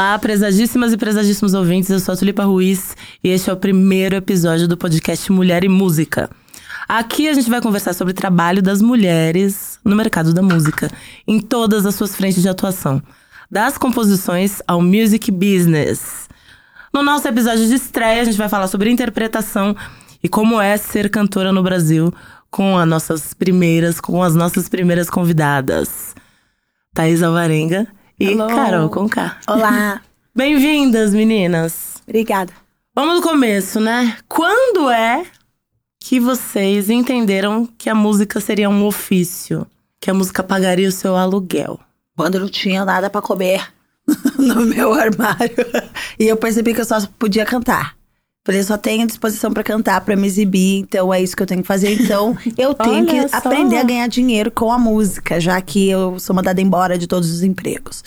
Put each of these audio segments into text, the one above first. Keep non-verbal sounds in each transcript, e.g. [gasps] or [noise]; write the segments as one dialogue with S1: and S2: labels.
S1: Olá, prezadíssimas e prezadíssimos ouvintes, eu sou a Tulipa Ruiz e este é o primeiro episódio do podcast Mulher e Música. Aqui a gente vai conversar sobre o trabalho das mulheres no mercado da música, em todas as suas frentes de atuação, das composições ao music business. No nosso episódio de estreia, a gente vai falar sobre interpretação e como é ser cantora no Brasil com as nossas primeiras, com as nossas primeiras convidadas. Thaís Alvarenga e
S2: Hello.
S1: Carol Conká.
S2: Olá. [laughs]
S1: Bem-vindas, meninas.
S2: Obrigada.
S1: Vamos do começo, né? Quando é que vocês entenderam que a música seria um ofício? Que a música pagaria o seu aluguel?
S2: Quando eu não tinha nada pra comer [laughs] no meu armário. [laughs] E eu percebi que eu só podia cantar. Falei, eu só tenho disposição pra cantar, pra me exibir, então é isso que eu tenho que fazer. Então, [laughs] eu tenho que
S1: só.
S2: aprender a ganhar dinheiro com a música, já que eu sou mandada embora de todos os empregos.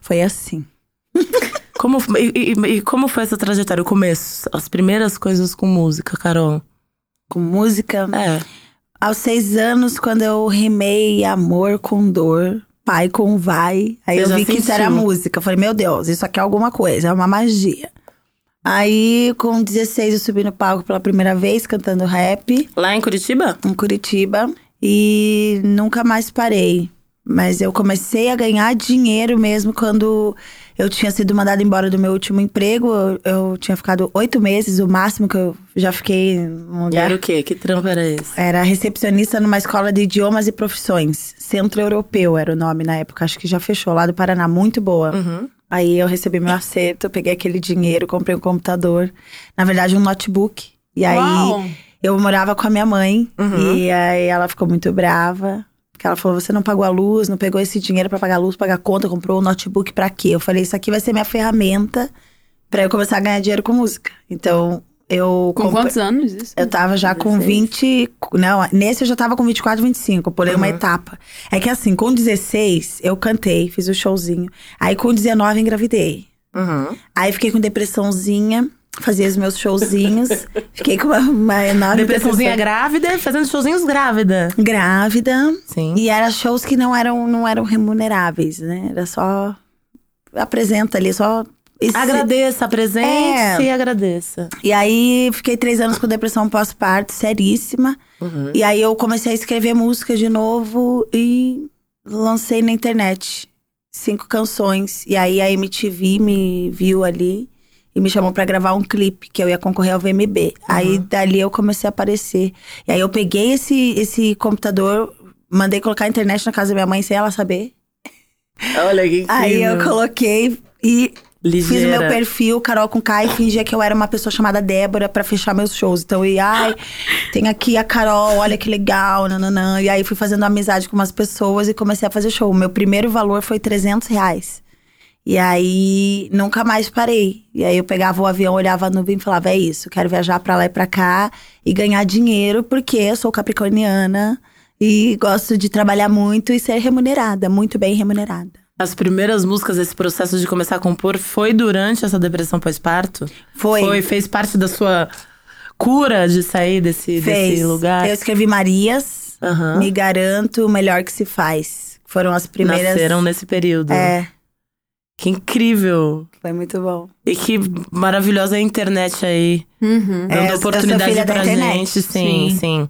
S2: Foi assim. [laughs]
S1: Como, e, e- e como foi essa trajetória, o começo? As primeiras coisas com música, Carol?
S2: Com música.
S1: É.
S2: Aos seis anos, quando eu rimei amor com dor, pai com vai, aí
S1: Você
S2: eu vi que isso era
S1: sentiu?
S2: música. Eu falei, meu Deus, isso aqui é alguma coisa, é uma magia. Aí, com 16, eu subi no palco pela primeira vez, cantando rap,
S1: Lá em Curitiba?
S2: em Curitiba, e nunca mais parei. Mas eu comecei a ganhar dinheiro mesmo quando eu tinha sido mandada embora do meu último emprego. Eu, eu tinha ficado oito meses, o máximo que eu já fiquei num
S1: E
S2: lugar.
S1: era o quê? Que trampo era esse?
S2: Era recepcionista numa escola de idiomas e profissões. Centro Europeu era o nome na época. Acho que já fechou lá do Paraná. Muito boa.
S1: Uhum.
S2: Aí eu recebi meu acerto, peguei aquele dinheiro, comprei um computador. Na verdade, um notebook. E aí
S3: Uau!
S2: eu morava com a minha mãe.
S1: Uhum.
S2: E aí ela ficou muito brava. Porque ela falou: você não pagou a luz, não pegou esse dinheiro pra pagar a luz, pagar a conta, comprou o notebook pra quê? Eu falei, isso aqui vai ser minha ferramenta pra eu começar a ganhar dinheiro com música. Então, eu
S3: Com quantos anos isso?
S2: eu tava já com
S1: 16.
S2: 20. Não, nesse eu já tava com 24, 25. Eu pulei uma
S1: Uhum.
S2: etapa. É que assim, com 16, eu cantei, fiz o showzinho. Aí com 19, engravidei.
S1: Uhum.
S2: Aí fiquei com depressãozinha, fazia os meus showzinhos. [laughs] fiquei com uma, uma enorme
S1: Depressãozinha
S2: depressão.
S1: grávida, fazendo showzinhos grávida.
S2: grávida.
S1: Sim.
S2: E eram shows que não eram, não eram remuneráveis, né? Era só. Apresenta ali, só. esse-
S1: Agradeça, apresente
S2: É.
S1: e agradeça.
S2: E aí fiquei três anos com depressão pós-parto, seríssima.
S1: Uhum.
S2: E aí eu comecei a escrever música de novo e lancei na internet cinco canções. E aí a MTV me viu ali e me chamou pra gravar um clipe que eu ia concorrer ao VMB. Aí dali eu comecei a aparecer. E aí eu peguei esse esse computador, mandei colocar a internet na casa da minha mãe sem ela saber.
S1: Olha que incrível. [laughs]
S2: Aí eu coloquei e Fiz o
S1: Ligeira.
S2: meu perfil, Carol com K, e fingia que eu era uma pessoa chamada Débora pra fechar meus shows. Então eu ia, ai, tem aqui a Carol, olha que legal, nananã. E aí fui fazendo amizade com umas pessoas e comecei a fazer show. O meu primeiro valor foi 300 reais. E aí nunca mais parei. E aí eu pegava o avião, olhava a nuvem e falava: é isso, quero viajar pra lá e pra cá e ganhar dinheiro, porque eu sou capricorniana e gosto de trabalhar muito e ser remunerada, muito bem remunerada.
S1: As primeiras músicas, esse processo de começar a compor, foi durante essa depressão pós-parto?
S2: Foi.
S1: Foi, fez parte da sua cura de sair desse,
S2: Fez.
S1: desse lugar?
S2: Eu escrevi Marias,
S1: Aham.
S2: Me Garanto, O Melhor Que Se Faz. Foram as primeiras.
S1: Nasceram nesse período.
S2: É,
S1: Que incrível.
S2: foi muito bom.
S1: E que maravilhosa a internet aí.
S3: Uhum.
S2: É,
S1: Dando
S2: sou
S1: oportunidade pra gente. Sim, sim.
S3: Sim.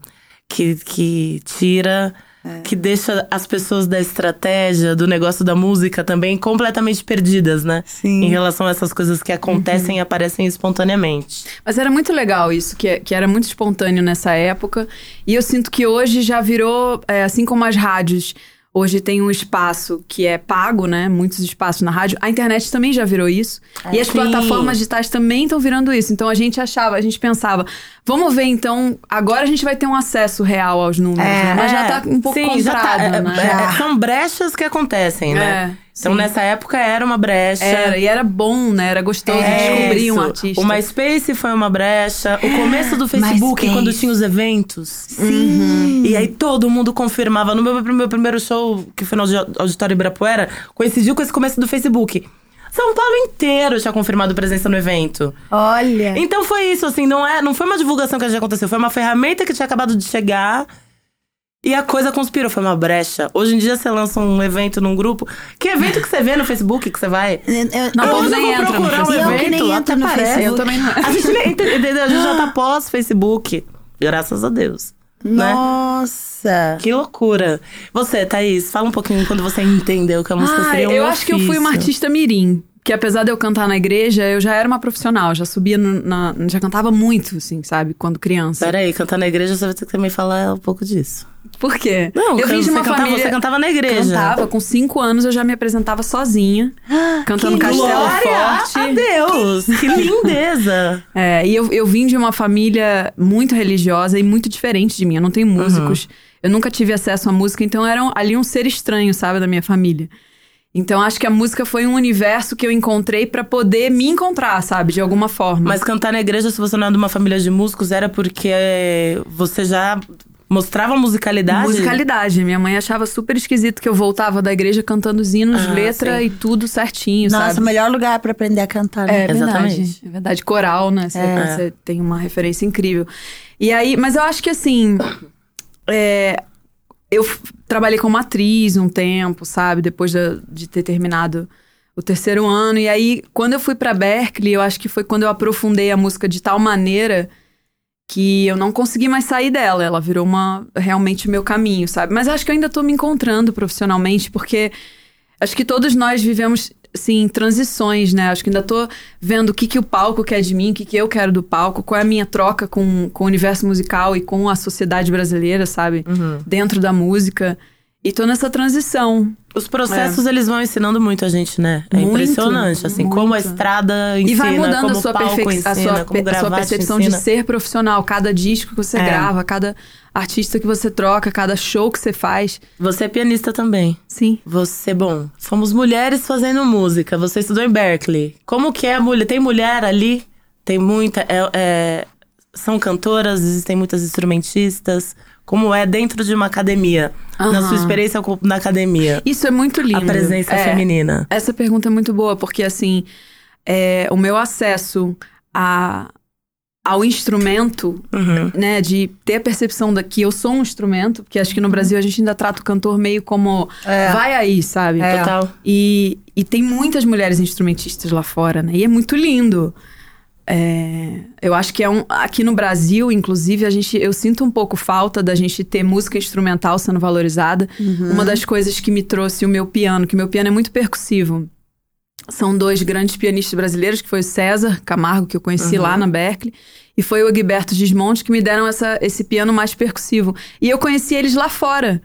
S1: Que, que tira.
S2: É.
S1: Que deixa as pessoas da estratégia, do negócio da música também completamente perdidas, né?
S2: Sim.
S1: Em relação a essas coisas que acontecem e aparecem espontaneamente.
S3: Mas era muito legal isso, que, que era muito espontâneo nessa época. E eu sinto que hoje já virou, é, assim como as rádios, hoje tem um espaço que é pago, né? Muitos espaços na rádio. A internet também já virou isso. e as
S1: Sim.
S3: plataformas digitais também estão virando isso. Então a gente achava, a gente pensava, vamos ver então, agora a gente vai ter um acesso real aos números,
S2: É,
S3: né? Mas já tá um pouco
S1: Sim, tá, é,
S3: né?
S1: é, São brechas que acontecem, né? Então
S3: sim.
S1: nessa época era uma brecha.
S3: Era, e era bom, né? Era gostoso
S1: É
S3: descobrir um
S1: isso.
S3: artista.
S1: O MySpace foi uma brecha. O começo do Facebook,
S2: MySpace.
S1: quando tinha os eventos.
S2: Sim.
S1: E aí todo mundo confirmava. No meu, meu primeiro show, que foi no Audi- Auditório Ibirapuera, coincidiu com esse começo do Facebook. São Paulo inteiro tinha confirmado presença no evento.
S2: Olha.
S1: Então foi isso, assim, não, é, não foi uma divulgação que já aconteceu, foi uma ferramenta que tinha acabado de chegar. E a coisa conspirou, foi uma brecha. Hoje em dia você lança um evento num grupo. Que evento que você vê no Facebook que você vai?
S2: Eu,
S3: Não,
S1: Eu
S3: povo
S1: uso
S3: nem no
S1: procurar um
S3: Facebook.
S2: Eu que
S1: evento,
S2: nem entro no
S1: parece.
S2: Facebook.
S3: Eu também não.
S1: A gente, a gente já tá pós-Facebook. Graças a Deus. Né?
S2: Nossa.
S1: Que loucura. Você, Thaís, fala um pouquinho quando você entendeu que a música
S3: Ah,
S1: seria um
S3: eu acho que eu fui uma
S1: ofício.
S3: artista mirim. Que apesar de eu cantar na igreja, eu já era uma profissional. Já subia no- na. Já cantava muito, assim, sabe? Quando criança.
S1: Peraí, cantar na igreja você vai ter que também falar um pouco disso.
S3: Por quê?
S1: Não,
S3: eu vim de uma
S1: cantava,
S3: família.
S1: Você cantava na igreja.
S3: Cantava, com cinco anos eu já me apresentava sozinha, [gasps] cantando Castelo Forte.
S1: a Deus! [laughs] Que lindeza!
S3: É, e eu, eu vim de uma família muito religiosa e muito diferente de mim. Eu não tenho músicos. Eu nunca tive acesso à música, então era ali um ser estranho, sabe, da minha família. Então acho que a música foi um universo que eu encontrei pra poder me encontrar, sabe, de alguma forma.
S1: Mas cantar na igreja, se você não é de uma família de músicos, era porque é, você já mostrava musicalidade?
S3: Musicalidade. Minha mãe achava super esquisito que eu voltava da igreja cantando os hinos,
S1: Ah,
S3: letra
S1: sim.
S3: e tudo certinho,
S2: Nossa,
S3: sabe?
S2: o melhor lugar pra aprender a cantar, né?
S3: É verdade.
S1: Exatamente.
S3: É verdade. Coral, né? Você,
S1: É.
S3: você tem uma referência incrível. E aí, mas eu acho que assim. é, eu trabalhei como atriz um tempo, sabe? Depois da- de ter terminado o terceiro ano. E aí, quando eu fui pra Berkeley, eu acho que foi quando eu aprofundei a música de tal maneira que eu não consegui mais sair dela. Ela virou uma realmente meu caminho, sabe? Mas acho que eu ainda tô me encontrando profissionalmente, porque acho que todos nós vivemos assim transições, né? Acho que ainda tô vendo o que que o palco quer de mim, o que que eu quero do palco, qual é a minha troca com, com o universo musical e com a sociedade brasileira, sabe?
S1: Uhum.
S3: Dentro da música. E tô nessa transição.
S1: Os processos, eles vão ensinando muito a gente, né? É
S3: Muito,
S1: impressionante, assim, como a
S3: muito.
S1: estrada ensina,
S3: e vai mudando a sua, perfe-
S1: ensina,
S3: a sua, a sua percepção de ser profissional. Cada disco que você
S1: É.
S3: grava, cada artista que você troca, cada show que você faz.
S1: Você é pianista também.
S3: Sim.
S1: Você, bom, fomos mulheres fazendo música. Você estudou em Berkeley. Como que é a mulher? Tem mulher ali? Tem muita. é- é- são cantoras, existem muitas instrumentistas. Como é dentro de uma academia? Na
S3: Aham.
S1: sua experiência na academia.
S3: Isso é muito lindo.
S1: A presença
S3: É.
S1: feminina.
S3: Essa pergunta é muito boa, porque assim, é, o meu acesso a, ao instrumento,
S1: Uhum.
S3: né, de ter a percepção da que eu sou um instrumento, porque acho que no Brasil a gente ainda trata o cantor meio como
S2: É.
S3: vai aí, sabe?
S2: É.
S1: Total.
S3: E, e tem muitas mulheres instrumentistas lá fora, né? E é muito lindo. É, eu acho que é um. Aqui no Brasil, inclusive, a gente, eu sinto um pouco falta da gente ter música instrumental sendo valorizada. Uma das coisas que me trouxe o meu piano, que meu piano é muito percussivo. São dois grandes pianistas brasileiros, que foi o César Camargo, que eu conheci lá na Berkeley, e foi o Egberto Gismonte, que me deram essa, esse piano mais percussivo. E eu conheci eles lá fora.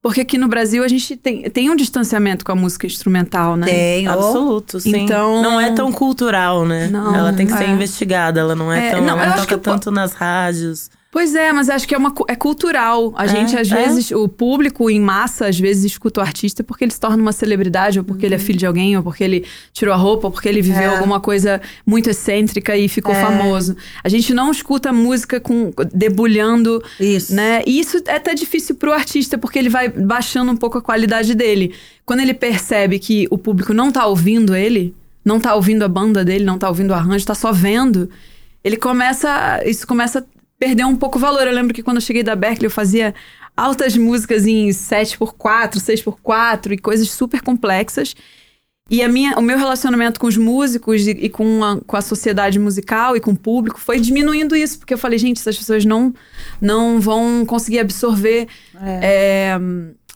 S3: Porque aqui no Brasil a gente tem, tem um distanciamento com a música instrumental, né?
S2: Tem.
S1: Absoluto, sim.
S3: Então-
S1: Não é tão cultural, né?
S3: Não,
S1: ela tem que ser
S3: é.
S1: investigada, ela não é,
S3: É,
S1: tão.
S3: não,
S1: ela toca
S3: que eu
S1: tanto nas rádios.
S3: Pois é, mas acho que é, uma, é cultural. A
S1: É,
S3: gente, às
S1: é.
S3: vezes, o público em massa, às vezes, escuta o artista porque ele se torna uma celebridade, ou porque ele é filho de alguém, ou porque ele tirou a roupa, ou porque ele viveu
S2: É.
S3: alguma coisa muito excêntrica e ficou famoso. A gente não escuta música com debulhando,
S2: Isso.
S3: né? E isso é até difícil pro artista, porque ele vai baixando um pouco a qualidade dele. Quando ele percebe que o público não tá ouvindo ele, não tá ouvindo a banda dele, não tá ouvindo o arranjo, tá só vendo, ele começa. Isso começa a perder um pouco o valor. Eu lembro que quando eu cheguei da Berkeley, eu fazia altas músicas em 7x4, 6x4 e coisas super complexas. E a minha, o meu relacionamento com os músicos e, e com, a, com a sociedade musical e com o público foi diminuindo isso, porque eu falei, gente, essas pessoas não, não vão conseguir absorver é,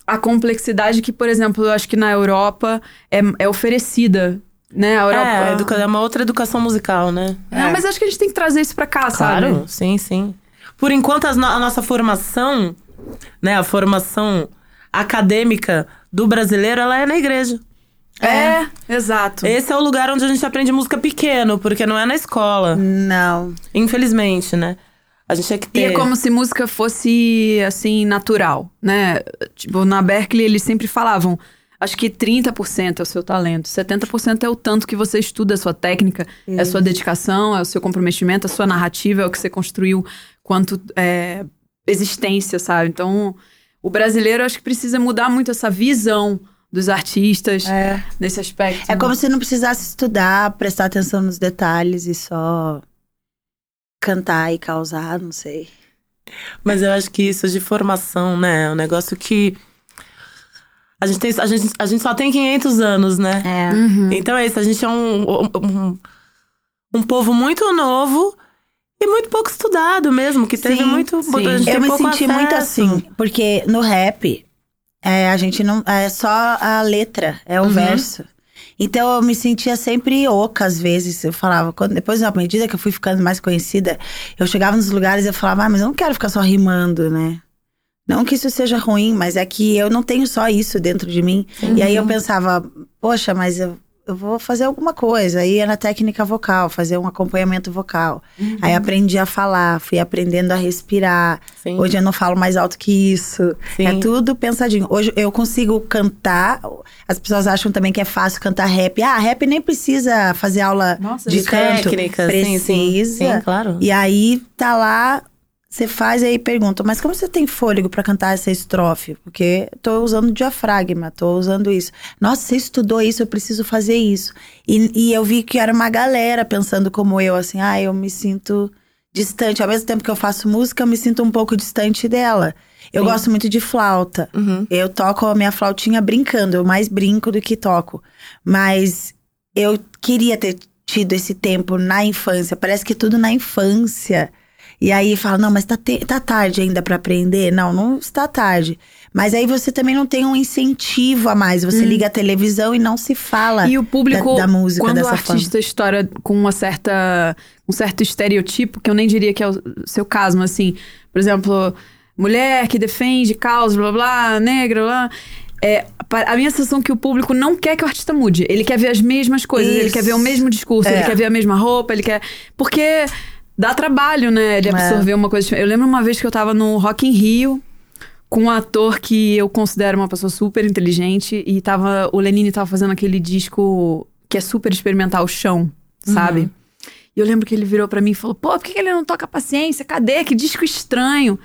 S3: a complexidade que, por exemplo, eu acho que na Europa é, é oferecida. Né? A Europa.
S1: É, educa- é uma outra educação musical, né?
S3: É, mas acho que a gente tem que trazer isso pra cá,
S1: Claro,
S3: sabe?
S1: sim, sim. Por enquanto, as no- a nossa formação, né, a formação acadêmica do brasileiro, ela é na igreja.
S3: É, exato.
S1: Esse é o lugar onde a gente aprende música pequeno, porque não é na escola.
S2: Não.
S1: Infelizmente, né? A gente tinha que ter.
S3: E é como se música fosse, assim, natural, né? Tipo, na Berkeley eles sempre falavam, acho que 30% é o seu talento, 70% é o tanto que você estuda, a sua técnica, é a sua dedicação, é o seu comprometimento, a sua narrativa, é o que você construiu quanto é, existência, sabe? Então, o brasileiro acho que precisa mudar muito essa visão dos artistas
S2: É.
S3: nesse aspecto.
S2: É
S3: né?
S2: como se não precisasse estudar, prestar atenção nos detalhes e só cantar e causar, não sei.
S1: Mas eu acho que isso de formação, né? É um negócio que. A gente, tem, a, gente, a gente só tem 500 anos, né?
S2: É.
S1: Então é isso, a gente é um, um, um povo muito novo e muito pouco estudado mesmo, que teve
S2: Sim,
S1: muito.
S3: sim.
S1: a gente
S2: Eu me
S1: pouco
S2: senti muito
S1: acesso.
S2: assim, porque no rap, é, a gente não. É só a letra, é o
S1: Uhum.
S2: verso. Então eu me sentia sempre oca às vezes. Eu falava, quando, depois, à medida que eu fui ficando mais conhecida, eu chegava nos lugares e eu falava, ah, mas eu não quero ficar só rimando, né? Não que isso seja ruim, mas é que eu não tenho só isso dentro de mim. E aí eu pensava, poxa, mas eu, eu vou fazer alguma coisa. Aí na técnica vocal, fazer um acompanhamento vocal. Aí aprendi a falar, fui aprendendo a respirar.
S1: Sim.
S2: Hoje eu não falo mais alto que isso.
S1: Sim.
S2: É tudo pensadinho. Hoje eu consigo cantar. As pessoas acham também que é fácil cantar rap. Ah, rap nem precisa fazer aula
S3: Nossa,
S2: de
S3: de
S2: canto.
S1: técnica, sim, sim.
S2: Precisa.
S1: Sim, claro.
S2: E aí tá lá, você faz e aí pergunta, mas como você tem fôlego pra cantar essa estrofe? Porque tô usando diafragma, tô usando isso. Nossa, você estudou isso, eu preciso fazer isso. E, e eu vi que era uma galera pensando como eu, assim, ah, eu me sinto distante. Ao mesmo tempo que eu faço música, eu me sinto um pouco distante dela. Eu
S1: Sim.
S2: gosto muito de flauta.
S1: Uhum.
S2: Eu toco a minha flautinha brincando, eu mais brinco do que toco. Mas eu queria ter tido esse tempo na infância. Parece que tudo na infância. E aí fala, não, mas tá, te- tá tarde ainda pra aprender? Não, não está tarde. Mas aí você também não tem um incentivo a mais. Você liga a televisão e não se fala
S3: E o público,
S2: da, da música
S3: quando o
S2: dessa
S3: artista estoura com uma certa, um certo estereotipo, que eu nem diria que é o seu caso, mas assim, por exemplo, mulher que defende causa, blá blá, negra, blá. É, a minha sensação é que o público não quer que o artista mude. Ele quer ver as mesmas coisas, ele
S2: Isso.
S3: quer ver o mesmo discurso,
S2: É.
S3: ele quer ver a mesma roupa, ele quer. Porque dá trabalho, né? De
S2: É.
S3: absorver uma coisa. Eu lembro uma vez que eu tava no Rock in Rio com um ator que eu considero uma pessoa super inteligente e tava o Lenine tava fazendo aquele disco que é super experimental, o chão, sabe? E eu lembro que ele virou pra mim e falou: "Pô, por que ele não toca paciência? Cadê? Que disco estranho?"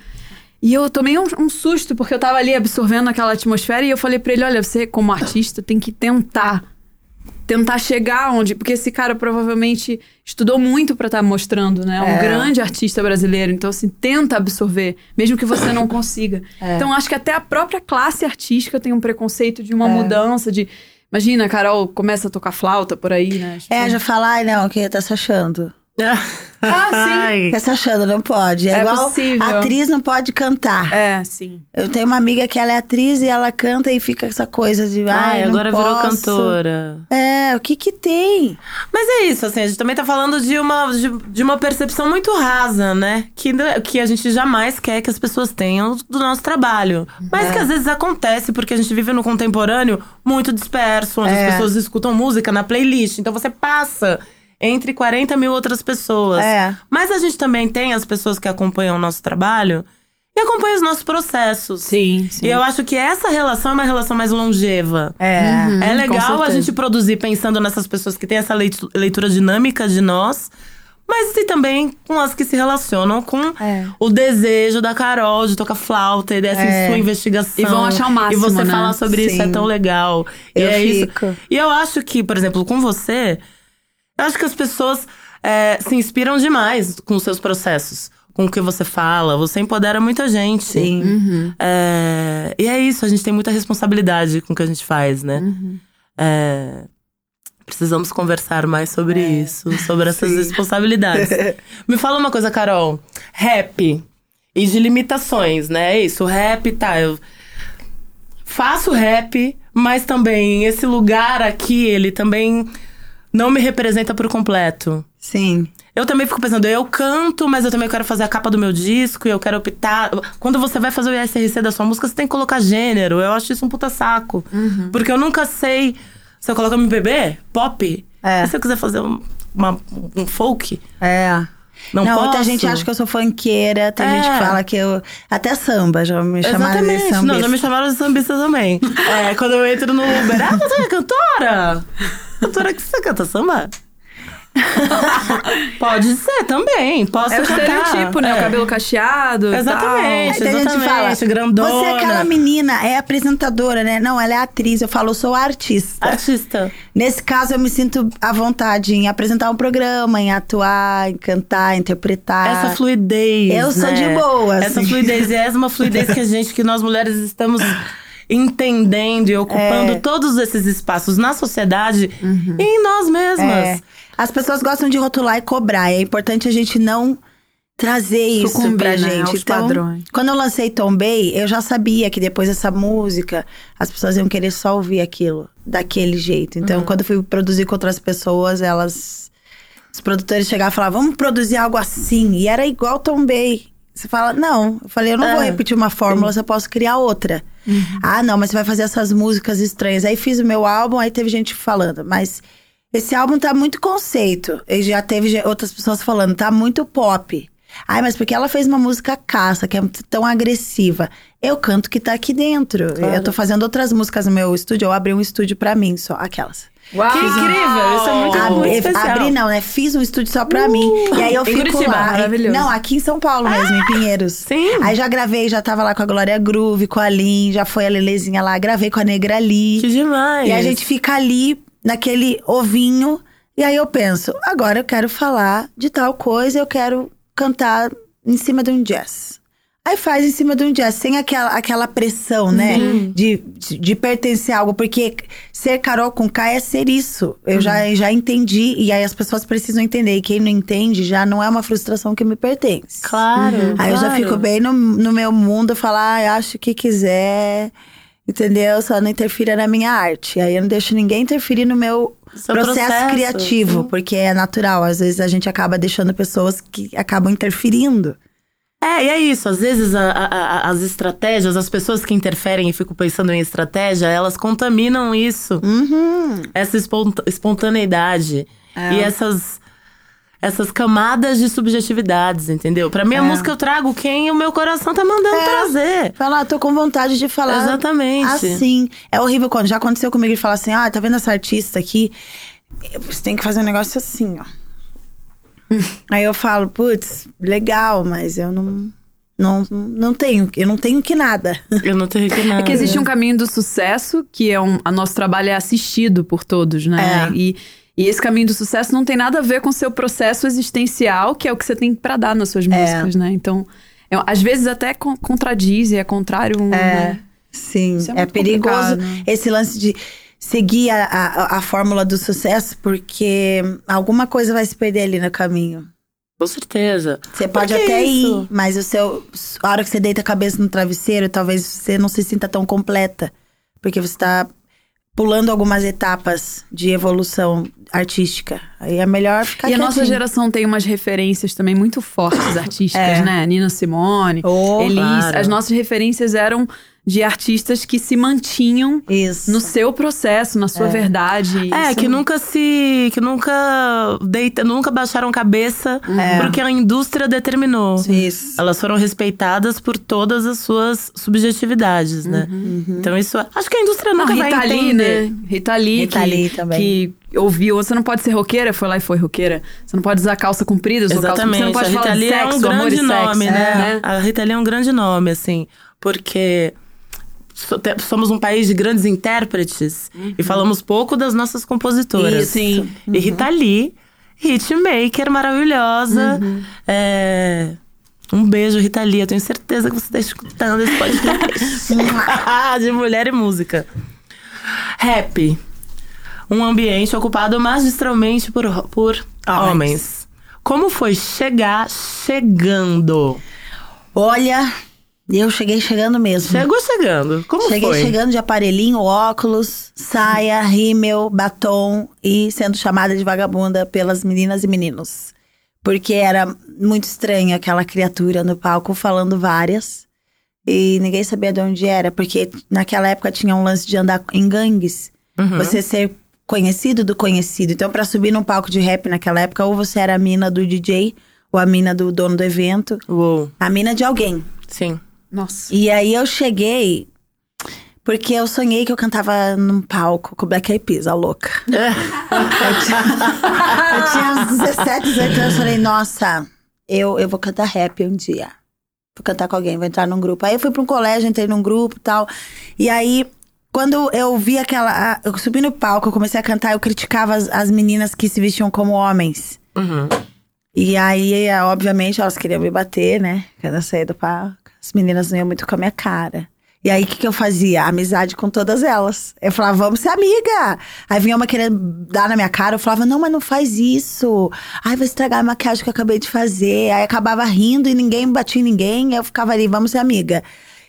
S3: E eu tomei um, um susto porque eu tava ali absorvendo aquela atmosfera e eu falei pra ele: "Olha, você como artista tem que tentar tentar chegar onde, porque esse cara provavelmente estudou muito pra estar mostrando, né? É um
S2: É.
S3: grande artista brasileiro, então assim, tenta absorver, mesmo que você não consiga. [laughs]
S2: É.
S3: Então acho que até a própria classe artística tem um preconceito de
S2: É.
S3: uma mudança de Imagina, a Carol começa a tocar flauta por aí, né? Tipo,
S2: É, já fala, ai não, quem tá se achando?
S3: Ah, sim.
S1: Ai.
S2: Tá se achando, não pode. É,
S3: É
S2: igual
S3: possível.
S2: a atriz não pode cantar.
S3: É, sim.
S2: Eu tenho uma amiga que ela é atriz e ela canta e fica essa coisa de, ai,
S1: Ai,
S2: não
S1: agora virou
S2: posso.
S1: cantora.
S2: É, o que que tem?
S1: Mas é isso, assim, a gente também tá falando de uma, de, de uma percepção muito rasa, né? Que, n- que a gente jamais quer que as pessoas tenham do nosso trabalho. Mas
S2: É.
S1: que às vezes acontece porque a gente vive no contemporâneo muito disperso, onde
S2: É.
S1: as pessoas escutam música na playlist. Então você passa entre 40 mil outras pessoas.
S2: É.
S1: Mas a gente também tem as pessoas que acompanham o nosso trabalho e acompanham os nossos processos.
S3: Sim, sim.
S1: E eu acho que essa relação é uma relação mais longeva.
S2: É.
S1: É
S3: com
S1: legal a gente produzir pensando nessas pessoas que têm essa leitu- leitura dinâmica de nós, mas e também com as que se relacionam com
S2: É.
S1: o desejo da Carol de tocar flauta e dessa
S2: É.
S1: sua investigação.
S3: E vão achar o máximo,
S1: E você
S3: né?
S1: falar sobre isso é
S2: Sim.
S1: tão legal. e
S2: Eu
S1: é
S2: fico.
S1: isso. E eu acho que, por exemplo, com você, eu acho que as pessoas é, se inspiram demais com os seus processos. Com o que você fala, você empodera muita gente.
S2: Sim.
S3: Uhum.
S1: É, e é isso, a gente tem muita responsabilidade com o que a gente faz, né?
S3: Uhum.
S1: É, precisamos conversar mais sobre isso, sobre essas
S2: Sim.
S1: responsabilidades. [laughs] Me fala uma coisa, Carol. Rap e de limitações, né? É isso, rap, tá, eu faço rap, mas também esse lugar aqui, ele também não me representa por completo.
S2: Sim.
S1: Eu também fico pensando, eu canto, mas eu também quero fazer a capa do meu disco e eu quero optar. Quando você vai fazer o ISRC da sua música, você tem que colocar gênero. Eu acho isso um puta saco. Porque eu nunca sei se eu coloco MPB, pop.
S2: É.
S1: E se eu quiser fazer um, uma- um folk,
S2: É.
S1: não,
S2: Não, muita gente acha que eu sou funkeira, tem
S1: É.
S2: gente que fala que eu. Até samba, já me chamaram de
S1: Exatamente.
S2: samba.
S1: Não, já me chamaram de sambista também. [laughs] é, quando eu entro no Uber, ah, você é cantora? Cantora que você canta samba? Pode ser também. Posso
S3: É o
S1: cantar.
S3: estereotipo, né?
S1: É.
S3: O cabelo cacheado.
S1: Exatamente.
S2: Aí tem gente que
S1: exatamente,
S2: fala,
S1: grandona.
S2: Você é aquela menina, é apresentadora, né? Não, ela é atriz. Eu falo, eu sou artista.
S1: Artista.
S2: Nesse caso, eu me sinto à vontade em apresentar um programa, em atuar, em cantar, interpretar.
S1: Essa fluidez.
S2: Eu sou
S1: né?
S2: de boa,
S1: Essa
S2: assim.
S1: fluidez. E essa é uma [laughs] fluidez que a gente, que nós mulheres estamos entendendo e ocupando
S2: É.
S1: todos esses espaços na sociedade e em nós mesmas.
S2: É. As pessoas gostam de rotular e cobrar. É importante a gente não trazer isso
S3: Sucumbir,
S2: pra
S3: né,
S2: gente. então,
S3: padrões.
S2: quando eu lancei Tombay, eu já sabia que depois dessa música, as pessoas iam querer só ouvir aquilo daquele jeito. Então,
S3: Uhum.
S2: quando eu fui produzir com outras pessoas, elas. Os produtores chegavam e falavam, vamos produzir algo assim. E era igual Tombay. Você fala, não. Eu falei, eu não vou
S1: É,
S2: repetir uma fórmula, eu posso criar outra.
S3: Uhum.
S2: Ah, não, mas você vai fazer essas músicas estranhas. Aí fiz o meu álbum, aí teve gente falando, mas esse álbum tá muito conceito. E já teve outras pessoas falando, tá muito pop. Ai, mas porque ela fez uma música caça, que é tão agressiva. Eu canto que tá aqui dentro. Eu tô fazendo outras músicas no meu estúdio, eu abri um estúdio pra mim só, aquelas.
S3: Uau!
S1: Que incrível! Isso é muito, muito
S2: Abri,
S1: especial.
S2: abri não, né? Fiz um estúdio só pra mim. E aí eu
S3: Em
S2: fico
S3: Curitiba,
S2: lá.
S3: maravilhoso.
S2: Não, aqui em São Paulo mesmo, em Pinheiros.
S1: Sim.
S2: Aí já gravei, já tava lá com a Glória Groove, com a Lin, já foi a Lelezinha lá, gravei com a Negra Ali.
S1: Que demais.
S2: E a gente fica ali, naquele ovinho. E aí eu penso, agora eu quero falar de tal coisa, eu quero cantar em cima de um jazz. Aí faz em cima de um jazz, sem aquela, aquela pressão, né? De, de, de pertencer a algo. Porque ser Carol com K é ser isso. Eu já, já entendi. E aí as pessoas precisam entender. E quem não entende já não é uma frustração que me pertence.
S1: Claro.
S2: Aí eu já
S1: claro.
S2: fico bem no, no meu mundo, falar, ah, acho o que quiser, entendeu? Só não interfira na minha arte. Aí eu não deixo ninguém interferir no meu processo,
S1: processo,
S2: criativo,
S1: sim.
S2: porque é natural. Às vezes a gente acaba deixando pessoas que acabam interferindo.
S1: É, e é isso. Às vezes a- a- a- as estratégias, as pessoas que interferem e ficam pensando em estratégia, elas contaminam isso.
S2: Uhum.
S1: Essa esponta- espontaneidade.
S3: É.
S1: E essas, essas camadas de subjetividades, entendeu? Pra minha
S2: É.
S1: música eu trago quem o meu coração tá mandando
S2: É.
S1: trazer.
S2: Falar, ah, tô com vontade de falar.
S1: Exatamente.
S2: Assim. É horrível quando já aconteceu comigo de falar assim: ah, tá vendo essa artista aqui? Você tem que fazer um negócio assim, ó. Aí eu falo, putz, legal, mas eu não. Não, não tenho, eu não tenho que nada.
S1: Eu não tenho que nada. [laughs]
S3: É que existe um caminho do sucesso, que é um. A nosso trabalho é assistido por todos, né?
S2: É.
S3: E, e esse caminho do sucesso não tem nada a ver com o seu processo existencial, que é o que você tem pra dar nas suas músicas, né? Então, é- às vezes até con- contradiz e é contrário. um, né?
S2: Sim,
S3: é
S2: é, perigoso
S3: complicado.
S2: esse lance de seguir a, a, a fórmula do sucesso, porque alguma coisa vai se perder ali no caminho.
S1: Com certeza.
S2: Você pode até
S1: isso?
S2: ir, mas o seu, a hora que você deita a cabeça no travesseiro, talvez você não se sinta tão completa. Porque você tá pulando algumas etapas de evolução artística. Aí é melhor ficar
S3: E a nossa
S2: quietinho.
S3: geração tem umas referências também muito fortes [coughs] artísticas,
S2: É.
S3: né? Nina Simone,
S2: Oh,
S3: Elis.
S1: claro.
S3: As nossas referências eram de artistas que se mantinham
S2: Isso.
S3: no seu processo, na sua verdade.
S1: É,
S3: Isso
S1: que nunca se. que nunca deita, nunca baixaram cabeça
S2: É.
S1: porque a indústria determinou.
S2: Isso.
S1: Elas foram respeitadas por todas as suas subjetividades, né? Então isso. Acho que a indústria
S3: Não,
S1: nunca
S3: Rita
S1: vai
S3: Lee,
S1: entender.
S3: né? Rita Lee,
S2: Rita
S3: que,
S2: Lee também.
S3: que ouviu, você não pode ser roqueira, foi lá e foi roqueira. Você não pode usar calça comprida, usou calça comprida. Você não
S1: Exatamente.
S3: pode
S1: A Rita
S3: falar de
S1: Lee é
S3: sexo,
S1: um
S3: amor
S1: grande nome, né?
S3: É.
S1: A Rita Lee é um grande nome, assim, porque somos um país de grandes intérpretes e falamos pouco das nossas compositoras.
S3: Isso. Sim.
S1: E Rita Lee, hitmaker maravilhosa. É, Um beijo, Rita Lee. Eu tenho certeza que você está escutando esse podcast. [laughs] de mulher e música. Rap. Um ambiente ocupado magistralmente por, por
S2: Homens.
S1: homens. Como foi chegar chegando?
S2: Olha, eu cheguei chegando mesmo.
S1: Chegou chegando. Como
S2: Cheguei
S1: foi?
S2: chegando de aparelhinho, óculos, saia, rímel, batom e sendo chamada de vagabunda pelas meninas e meninos. Porque era muito estranho aquela criatura no palco falando várias. E ninguém sabia de onde era, porque naquela época tinha um lance de andar em gangues.
S1: Uhum.
S2: Você ser conhecido do conhecido. Então, pra subir num palco de rap naquela época, ou você era a mina do DJ, ou a mina do dono do evento,
S1: Uou.
S2: a mina de alguém.
S1: Sim.
S3: Nossa.
S2: E aí eu cheguei Porque eu sonhei que eu cantava num palco com o Black Eyed Peas, a louca. [laughs] eu, tinha, eu tinha uns 17, 18 anos, eu falei, nossa, eu, eu vou cantar rap um dia. Vou cantar com alguém, vou entrar num grupo. Aí eu fui pra um colégio, entrei num grupo e tal. E aí, quando eu vi aquela. Eu subi no palco, eu comecei a cantar, eu criticava as, as meninas que se vestiam como homens.
S1: Uhum.
S2: E aí, obviamente, elas queriam me bater, né? Quando eu do palco. As meninas não iam muito com a minha cara. E aí, o que, que eu fazia? Amizade com todas elas. Eu falava, vamos ser amiga. Aí vinha uma querendo dar na minha cara. Eu falava, não, mas não faz isso. Ai, vai estragar a maquiagem que eu acabei de fazer. Aí acabava rindo e ninguém batia em ninguém. Eu ficava ali, vamos ser amiga.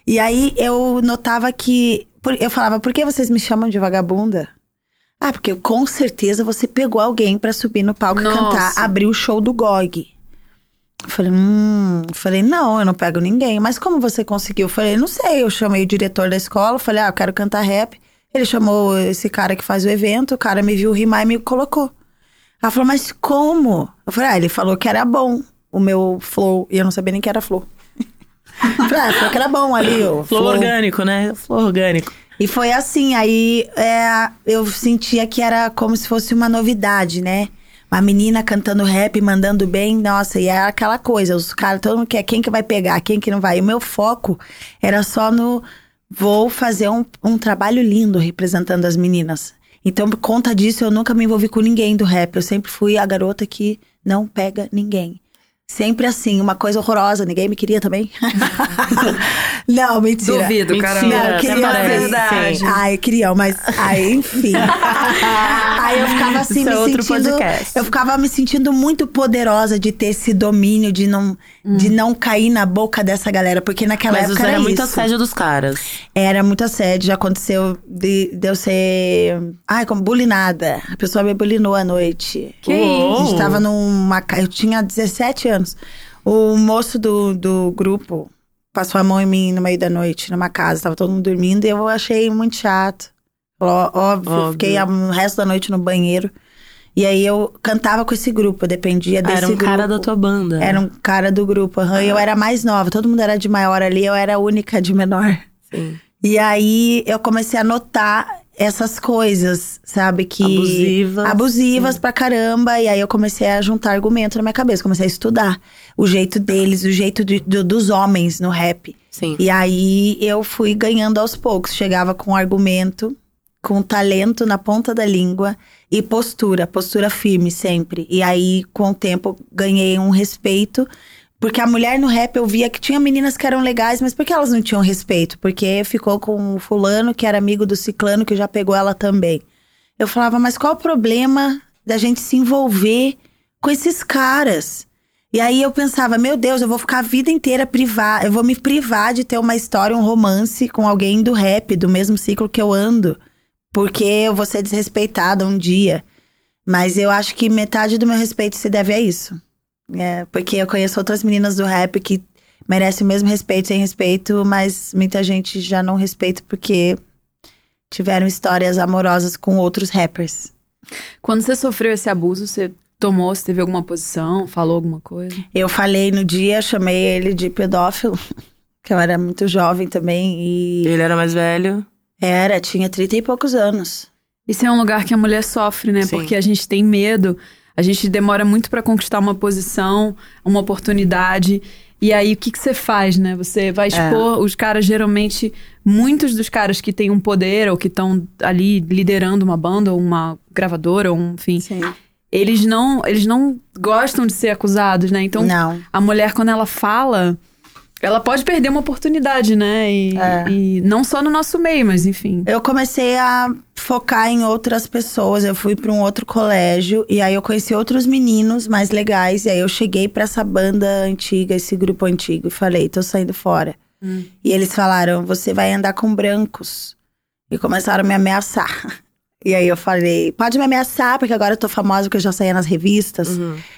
S2: E aí eu notava que. Eu falava, por que vocês me chamam de vagabunda? Ah, porque com certeza você pegou alguém para subir no palco
S3: Nossa.
S2: e cantar, abrir o show do GOG. Eu falei, hum, falei, não, eu não pego ninguém. Mas como você conseguiu? Eu falei, não sei. Eu chamei o diretor da escola, falei, ah, eu quero cantar rap. Ele chamou esse cara que faz o evento, o cara me viu rimar e me colocou. Ela falou, mas como? Eu falei, ah, ele falou que era bom o meu flow. E eu não sabia nem que era flow. [laughs] falei, ah, falou que era bom ali, o
S1: Flow
S2: flow.
S1: orgânico, né? Flow orgânico.
S2: E foi assim, aí é, eu sentia que era como se fosse uma novidade, né? Uma menina cantando rap, mandando bem, nossa, e era aquela coisa, os caras, todo mundo quer quem que vai pegar, quem que não vai. E o meu foco era só no vou fazer um, um trabalho lindo representando as meninas. Então, por conta disso, eu nunca me envolvi com ninguém do rap. Eu sempre fui a garota que não pega ninguém. Sempre assim, uma coisa horrorosa. Ninguém me queria também. [laughs] não, mentira.
S3: Duvido, caramba.
S2: Não, queria
S1: parece,
S3: verdade.
S1: sim.
S2: Ai, queriam, mas aí, enfim. [laughs] aí eu ficava assim,
S1: Isso
S2: me
S1: é outro
S2: sentindo.
S1: podcast.
S2: Eu ficava me sentindo muito poderosa de ter esse domínio, de não, de não cair na boca dessa galera. Porque naquela
S1: Mas
S2: época
S1: você
S2: era
S1: era muito
S2: isso.
S1: assédio dos caras.
S2: Era muito assédio, já aconteceu de, de eu ser. Ai, como bulinada. A pessoa me bulinou à noite.
S3: Que
S2: A gente
S1: isso?
S2: tava numa. Eu tinha 17 anos. O moço do, do grupo passou a mão em mim no meio da noite, numa casa. Tava todo mundo dormindo e eu achei muito chato. Ó- Óbvio,
S1: Óbvio.
S2: fiquei o resto da noite no banheiro. E aí eu cantava com esse grupo, eu dependia
S1: Ah,
S2: desse
S1: era um
S2: grupo.
S1: cara da tua banda.
S2: Era um cara do grupo, aham, e eu era mais nova. Todo mundo era de maior ali, eu era a única de menor.
S1: Sim.
S2: E aí eu comecei a notar essas coisas, sabe? Que.
S1: Abusivas.
S2: Abusivas pra caramba. E aí eu comecei a juntar argumento na minha cabeça. Comecei a estudar o jeito deles, o jeito de- do- dos homens no rap.
S1: Sim.
S2: E aí eu fui ganhando aos poucos. Chegava com argumento, com talento na ponta da língua e postura, postura firme sempre. E aí, com o tempo, ganhei um respeito. Porque a mulher no rap eu via que tinha meninas que eram legais, mas por que elas não tinham respeito? Porque ficou com o fulano que era amigo do ciclano que já pegou ela também. Eu falava, mas qual o problema da gente se envolver com esses caras? E aí eu pensava, meu Deus, eu vou ficar a vida inteira privar, eu vou me privar de ter uma história, um romance com alguém do rap, do mesmo ciclo que eu ando, porque eu vou ser desrespeitada um dia. Mas eu acho que metade do meu respeito se deve a isso. É, porque eu conheço outras meninas do rap que merecem o mesmo respeito sem respeito, mas muita gente já não respeita porque tiveram histórias amorosas com outros rappers.
S3: Quando você sofreu esse abuso, você tomou, você teve alguma posição, falou alguma coisa?
S2: Eu falei no dia, chamei ele de pedófilo, [laughs] que eu era muito jovem também e
S1: Ele era mais velho.
S2: era, tinha trinta e poucos anos.
S3: Isso é um lugar que a mulher sofre, né?
S1: Sim.
S3: Porque a gente tem medo, a gente demora muito pra conquistar uma posição, uma oportunidade. E aí, o que, que você faz, né? Você vai expor os caras, geralmente, muitos dos caras que têm um poder ou que estão ali liderando uma banda ou uma gravadora, ou um, enfim,
S2: Sim.
S3: eles não, eles não gostam de ser acusados, né? Então,
S2: Não.
S3: a mulher, quando ela fala, ela pode perder uma oportunidade, né? E,
S2: É.
S3: e não só no nosso meio, mas enfim.
S2: Eu comecei a focar em outras pessoas. Eu fui para um outro colégio e aí eu conheci outros meninos mais legais. E aí eu cheguei para essa banda antiga, esse grupo antigo, e falei: tô saindo fora. E eles falaram: você vai andar com brancos. E começaram a me ameaçar. [laughs] E aí eu falei: pode me ameaçar, porque agora eu tô famosa, porque eu já saía nas revistas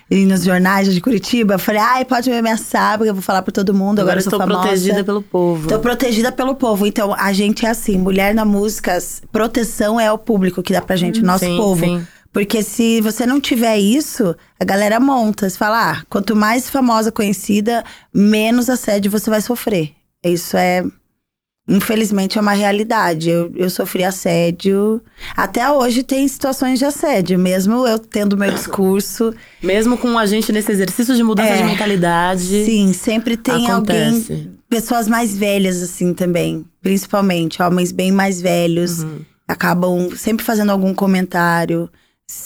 S2: e nos jornais de Curitiba. Eu falei: ai, pode me ameaçar, porque eu vou falar pra todo mundo. Agora,
S1: Agora
S2: eu sou
S1: estou
S2: famosa.
S1: protegida pelo povo.
S2: Tô protegida pelo povo. Então, a gente é assim, mulher na música, proteção é o público que dá pra gente, o nosso
S1: sim,
S2: povo.
S1: sim.
S2: Porque se você não tiver isso, a galera monta. Você fala, ah, quanto mais famosa, conhecida, menos assédio você vai sofrer. Isso é. Infelizmente é uma realidade. Eu, eu sofri assédio. Até hoje tem situações de assédio, mesmo eu tendo meu discurso.
S1: Mesmo com a gente nesse exercício de mudança
S2: É.
S1: de mentalidade.
S2: Sim, sempre tem
S1: Acontece.
S2: alguém. Pessoas mais velhas, assim, também. Principalmente, homens bem mais velhos.
S1: Uhum.
S2: Acabam sempre fazendo algum comentário.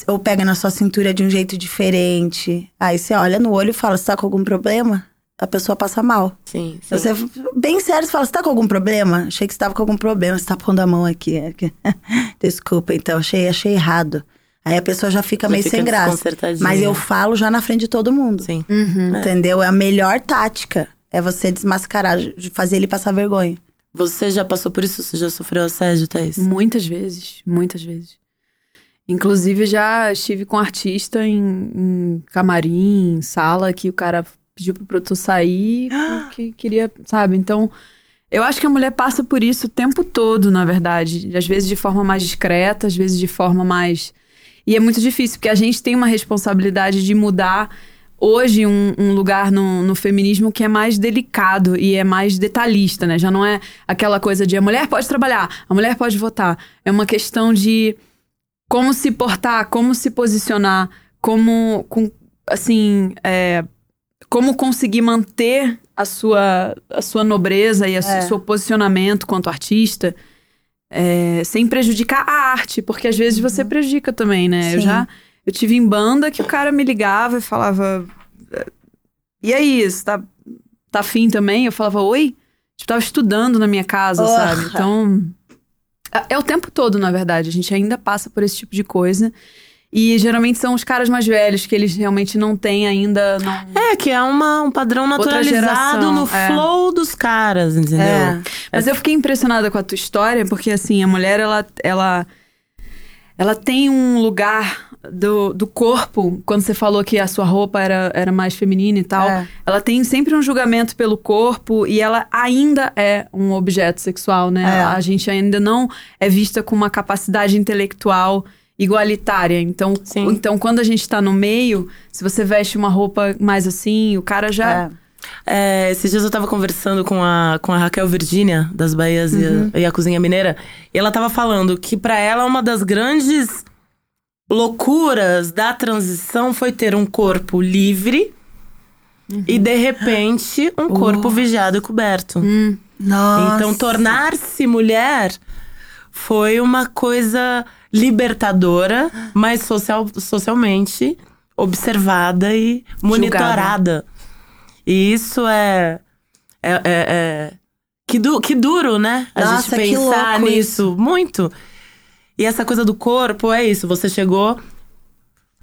S2: Ou pega na sua cintura de um jeito diferente. Aí você olha no olho e fala: Você tá com algum problema? A pessoa passa mal.
S1: Sim, sim.
S2: Você, bem sério, você fala: Você tá com algum problema? Achei que você tava com algum problema. Você tá pondo a mão aqui. aqui. [laughs] Desculpa, então, achei, achei errado. Aí a pessoa já fica
S1: Já
S2: meio
S1: fica
S2: sem graça. Mas eu falo já na frente de todo mundo.
S1: Sim.
S2: Entendeu? É a melhor tática. É você desmascarar, de fazer ele passar vergonha.
S1: Você já passou por isso? Você já sofreu assédio, Thaís?
S3: Muitas vezes, muitas vezes. Inclusive, já estive com artista em, em camarim, em sala, que o cara pediu pro produtor sair porque [gasps] queria, sabe? Então, eu acho que a mulher passa por isso o tempo todo, na verdade. Às vezes de forma mais discreta, às vezes de forma mais. E é muito difícil, porque a gente tem uma responsabilidade de mudar hoje um, um lugar no, no feminismo que é mais delicado e é mais detalhista, né? Já não é aquela coisa de a mulher pode trabalhar, a mulher pode votar. É uma questão de como se portar, como se posicionar, como, com, assim, é, como conseguir manter a sua, a sua nobreza e o
S2: É.
S3: seu posicionamento quanto artista. é, sem prejudicar a arte, porque às vezes você prejudica também, né? Eu
S2: Sim.
S3: já eu tive em banda que o cara me ligava e falava: E aí, você tá, tá afim também? Eu falava, oi? Tipo, tava estudando na minha casa,
S2: Porra.
S3: sabe? Então. É, é o tempo todo, na verdade. A gente ainda passa por esse tipo de coisa. E geralmente são os caras mais velhos, que eles realmente não têm ainda. Não...
S1: É, que é uma, um padrão naturalizado no
S3: é.
S1: flow dos caras, entendeu?
S2: É.
S3: Mas eu fiquei impressionada com a tua história, porque assim, a mulher, ela, ela, ela tem um lugar do, do corpo, quando você falou que a sua roupa era, era mais feminina e tal,
S2: É.
S3: ela tem sempre um julgamento pelo corpo e ela ainda é um objeto sexual, né?
S2: É.
S3: A gente ainda não é vista com uma capacidade intelectual igualitária. Então, então quando a gente tá no meio, se você veste uma roupa mais assim, o cara já.
S2: É.
S1: É, esses dias eu tava conversando com a, com a Raquel Virgínia, das Bahias e a- e, a, Cozinha Mineira, e ela tava falando que pra ela uma das grandes loucuras da transição foi ter um corpo livre e, de repente, um corpo vigiado e coberto.
S3: Hum,
S2: Nossa.
S1: Então, tornar-se mulher foi uma coisa libertadora, mas social, socialmente observada e monitorada. E isso é. É. é- é- que, du, que duro, né? A
S2: Nossa,
S1: gente pensar nisso. Muito. E essa coisa do corpo é isso. Você chegou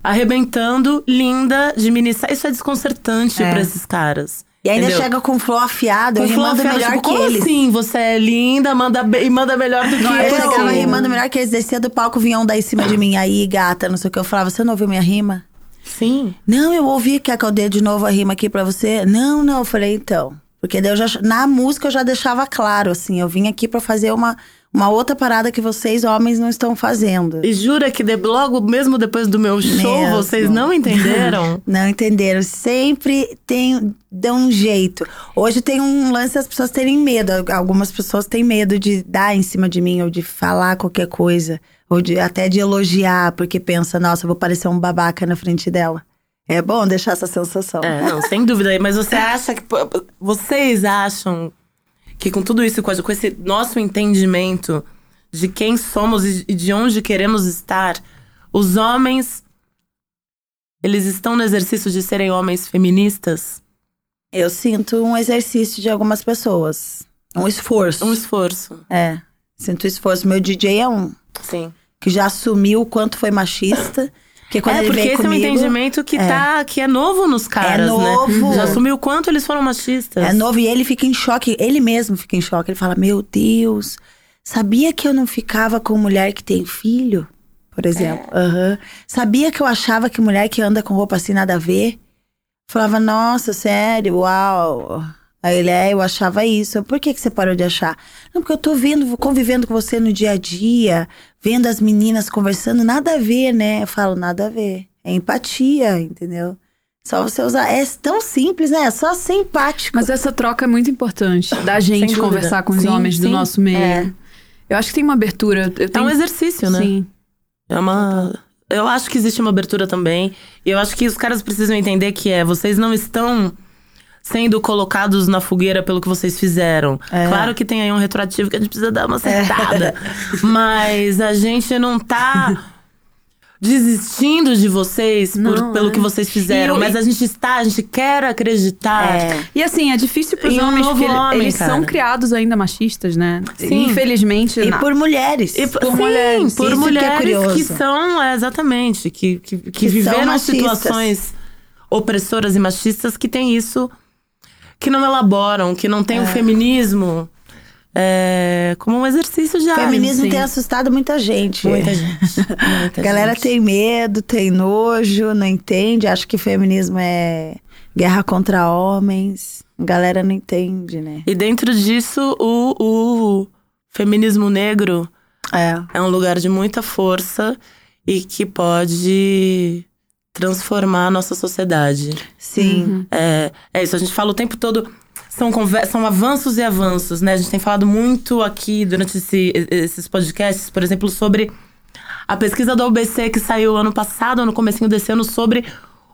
S1: arrebentando, linda, de mini. Isso é desconcertante
S2: É.
S1: pra esses caras.
S2: E ainda
S1: entendeu?
S2: chega com flow afiado, eu
S1: Com
S2: rimando
S1: flow,
S2: melhor
S1: tipo,
S2: que
S1: como
S2: eles.
S1: assim? Você é linda, manda bem, e manda melhor do que
S2: Não, eu
S1: eu.
S2: chegava rimando melhor que eles, descia do palco, vinham daí em cima de mim. Aí, gata, não sei o que. Eu falava, você não ouviu minha rima?
S1: Sim.
S2: Não, eu ouvi, quer que eu dê de novo a rima aqui pra você? Não, não, eu falei, então. Porque daí eu já, na música eu já deixava claro, assim, eu vim aqui pra fazer uma, uma outra parada que vocês, homens, não estão fazendo.
S1: E jura que de, logo mesmo depois do meu show,
S2: Mesmo.
S1: vocês não entenderam? [laughs]
S2: Não entenderam. Sempre tem, dão um jeito. Hoje tem um lance das pessoas terem medo. Algumas pessoas têm medo de dar em cima de mim, ou de falar qualquer coisa, ou de até de elogiar, porque pensa, nossa, vou parecer um babaca na frente dela. É bom deixar essa sensação.
S1: é, não, sem dúvida. Mas você [laughs] acha que. Vocês acham que com tudo isso, com esse nosso entendimento de quem somos e e de onde queremos estar, os homens. Eles estão no exercício de serem homens feministas?
S2: Eu sinto um exercício de algumas pessoas. Um esforço.
S1: Um esforço.
S2: É. Sinto esforço. Meu DJ é um.
S1: Sim.
S2: Que já assumiu o quanto foi machista. Quando
S1: é,
S2: ele
S1: porque esse
S2: comigo,
S1: é um entendimento que,
S2: é.
S1: tá, que é novo nos caras,
S2: novo.
S1: né? Já assumiu o quanto eles foram machistas.
S2: É novo e ele fica em choque. Ele mesmo fica em choque. Ele fala: Meu Deus, sabia que eu não ficava com mulher que tem filho? Por exemplo. Aham. Sabia que eu achava que mulher que anda com roupa assim nada a ver? Falava: Nossa, sério, uau. Aí ele é, eu achava isso. Por que, que você parou de achar? Não, porque eu tô vendo, convivendo com você no dia a dia, vendo as meninas conversando, nada a ver, né? Eu falo, nada a ver. É empatia, entendeu? Só você usar. É tão simples, né? É só ser empático.
S3: Mas essa troca é muito importante. Da gente conversar com os
S1: Sim,
S3: homens do
S1: sim.
S3: nosso meio.
S2: É.
S3: Eu acho que tem uma abertura. Eu
S1: É
S3: tenho...
S1: um exercício, né?
S3: Sim.
S1: É uma. Eu acho que existe uma abertura também. E eu acho que os caras precisam entender que é, vocês não estão sendo colocados na fogueira pelo que vocês fizeram.
S2: É.
S1: Claro que tem aí um retroativo que a gente precisa dar uma acertada. [laughs] Mas a gente não tá desistindo de vocês por-
S3: Não,
S1: pelo
S3: é.
S1: que vocês fizeram.
S3: E eu-
S1: mas a gente está, a gente quer acreditar.
S2: É.
S3: E assim, é difícil pros
S1: E um
S3: homens,
S1: novo
S3: porque
S1: homem,
S3: eles
S1: cara.
S3: são criados ainda machistas, né?
S1: Sim.
S3: Infelizmente.
S2: E
S3: na-
S2: por mulheres.
S1: E,
S3: Por
S1: sim,
S3: mulheres.
S1: por
S2: Isso que é
S1: mulheres que,
S2: curioso.
S1: são, é, exatamente, que, que, que,
S2: Que são
S1: viveram situações opressoras e machistas que tem isso, que não elaboram, que não tem o feminismo é, como um exercício diário.
S2: feminismo
S1: sim.
S2: tem assustado muita gente.
S1: Muita gente. Muita [laughs]
S2: A galera
S1: gente.
S2: tem medo, tem nojo, não entende. Acha que feminismo é guerra contra homens. A galera não entende, né?
S1: E dentro disso, o, o feminismo negro
S2: É.
S1: é um lugar de muita força e que pode transformar a nossa sociedade.
S2: Sim.
S1: É, é isso, a gente fala o tempo todo. São, são avanços e avanços, né? A gente tem falado muito aqui durante esse- esses podcasts, por exemplo, sobre a pesquisa da UBC que saiu ano passado, no comecinho desse ano, sobre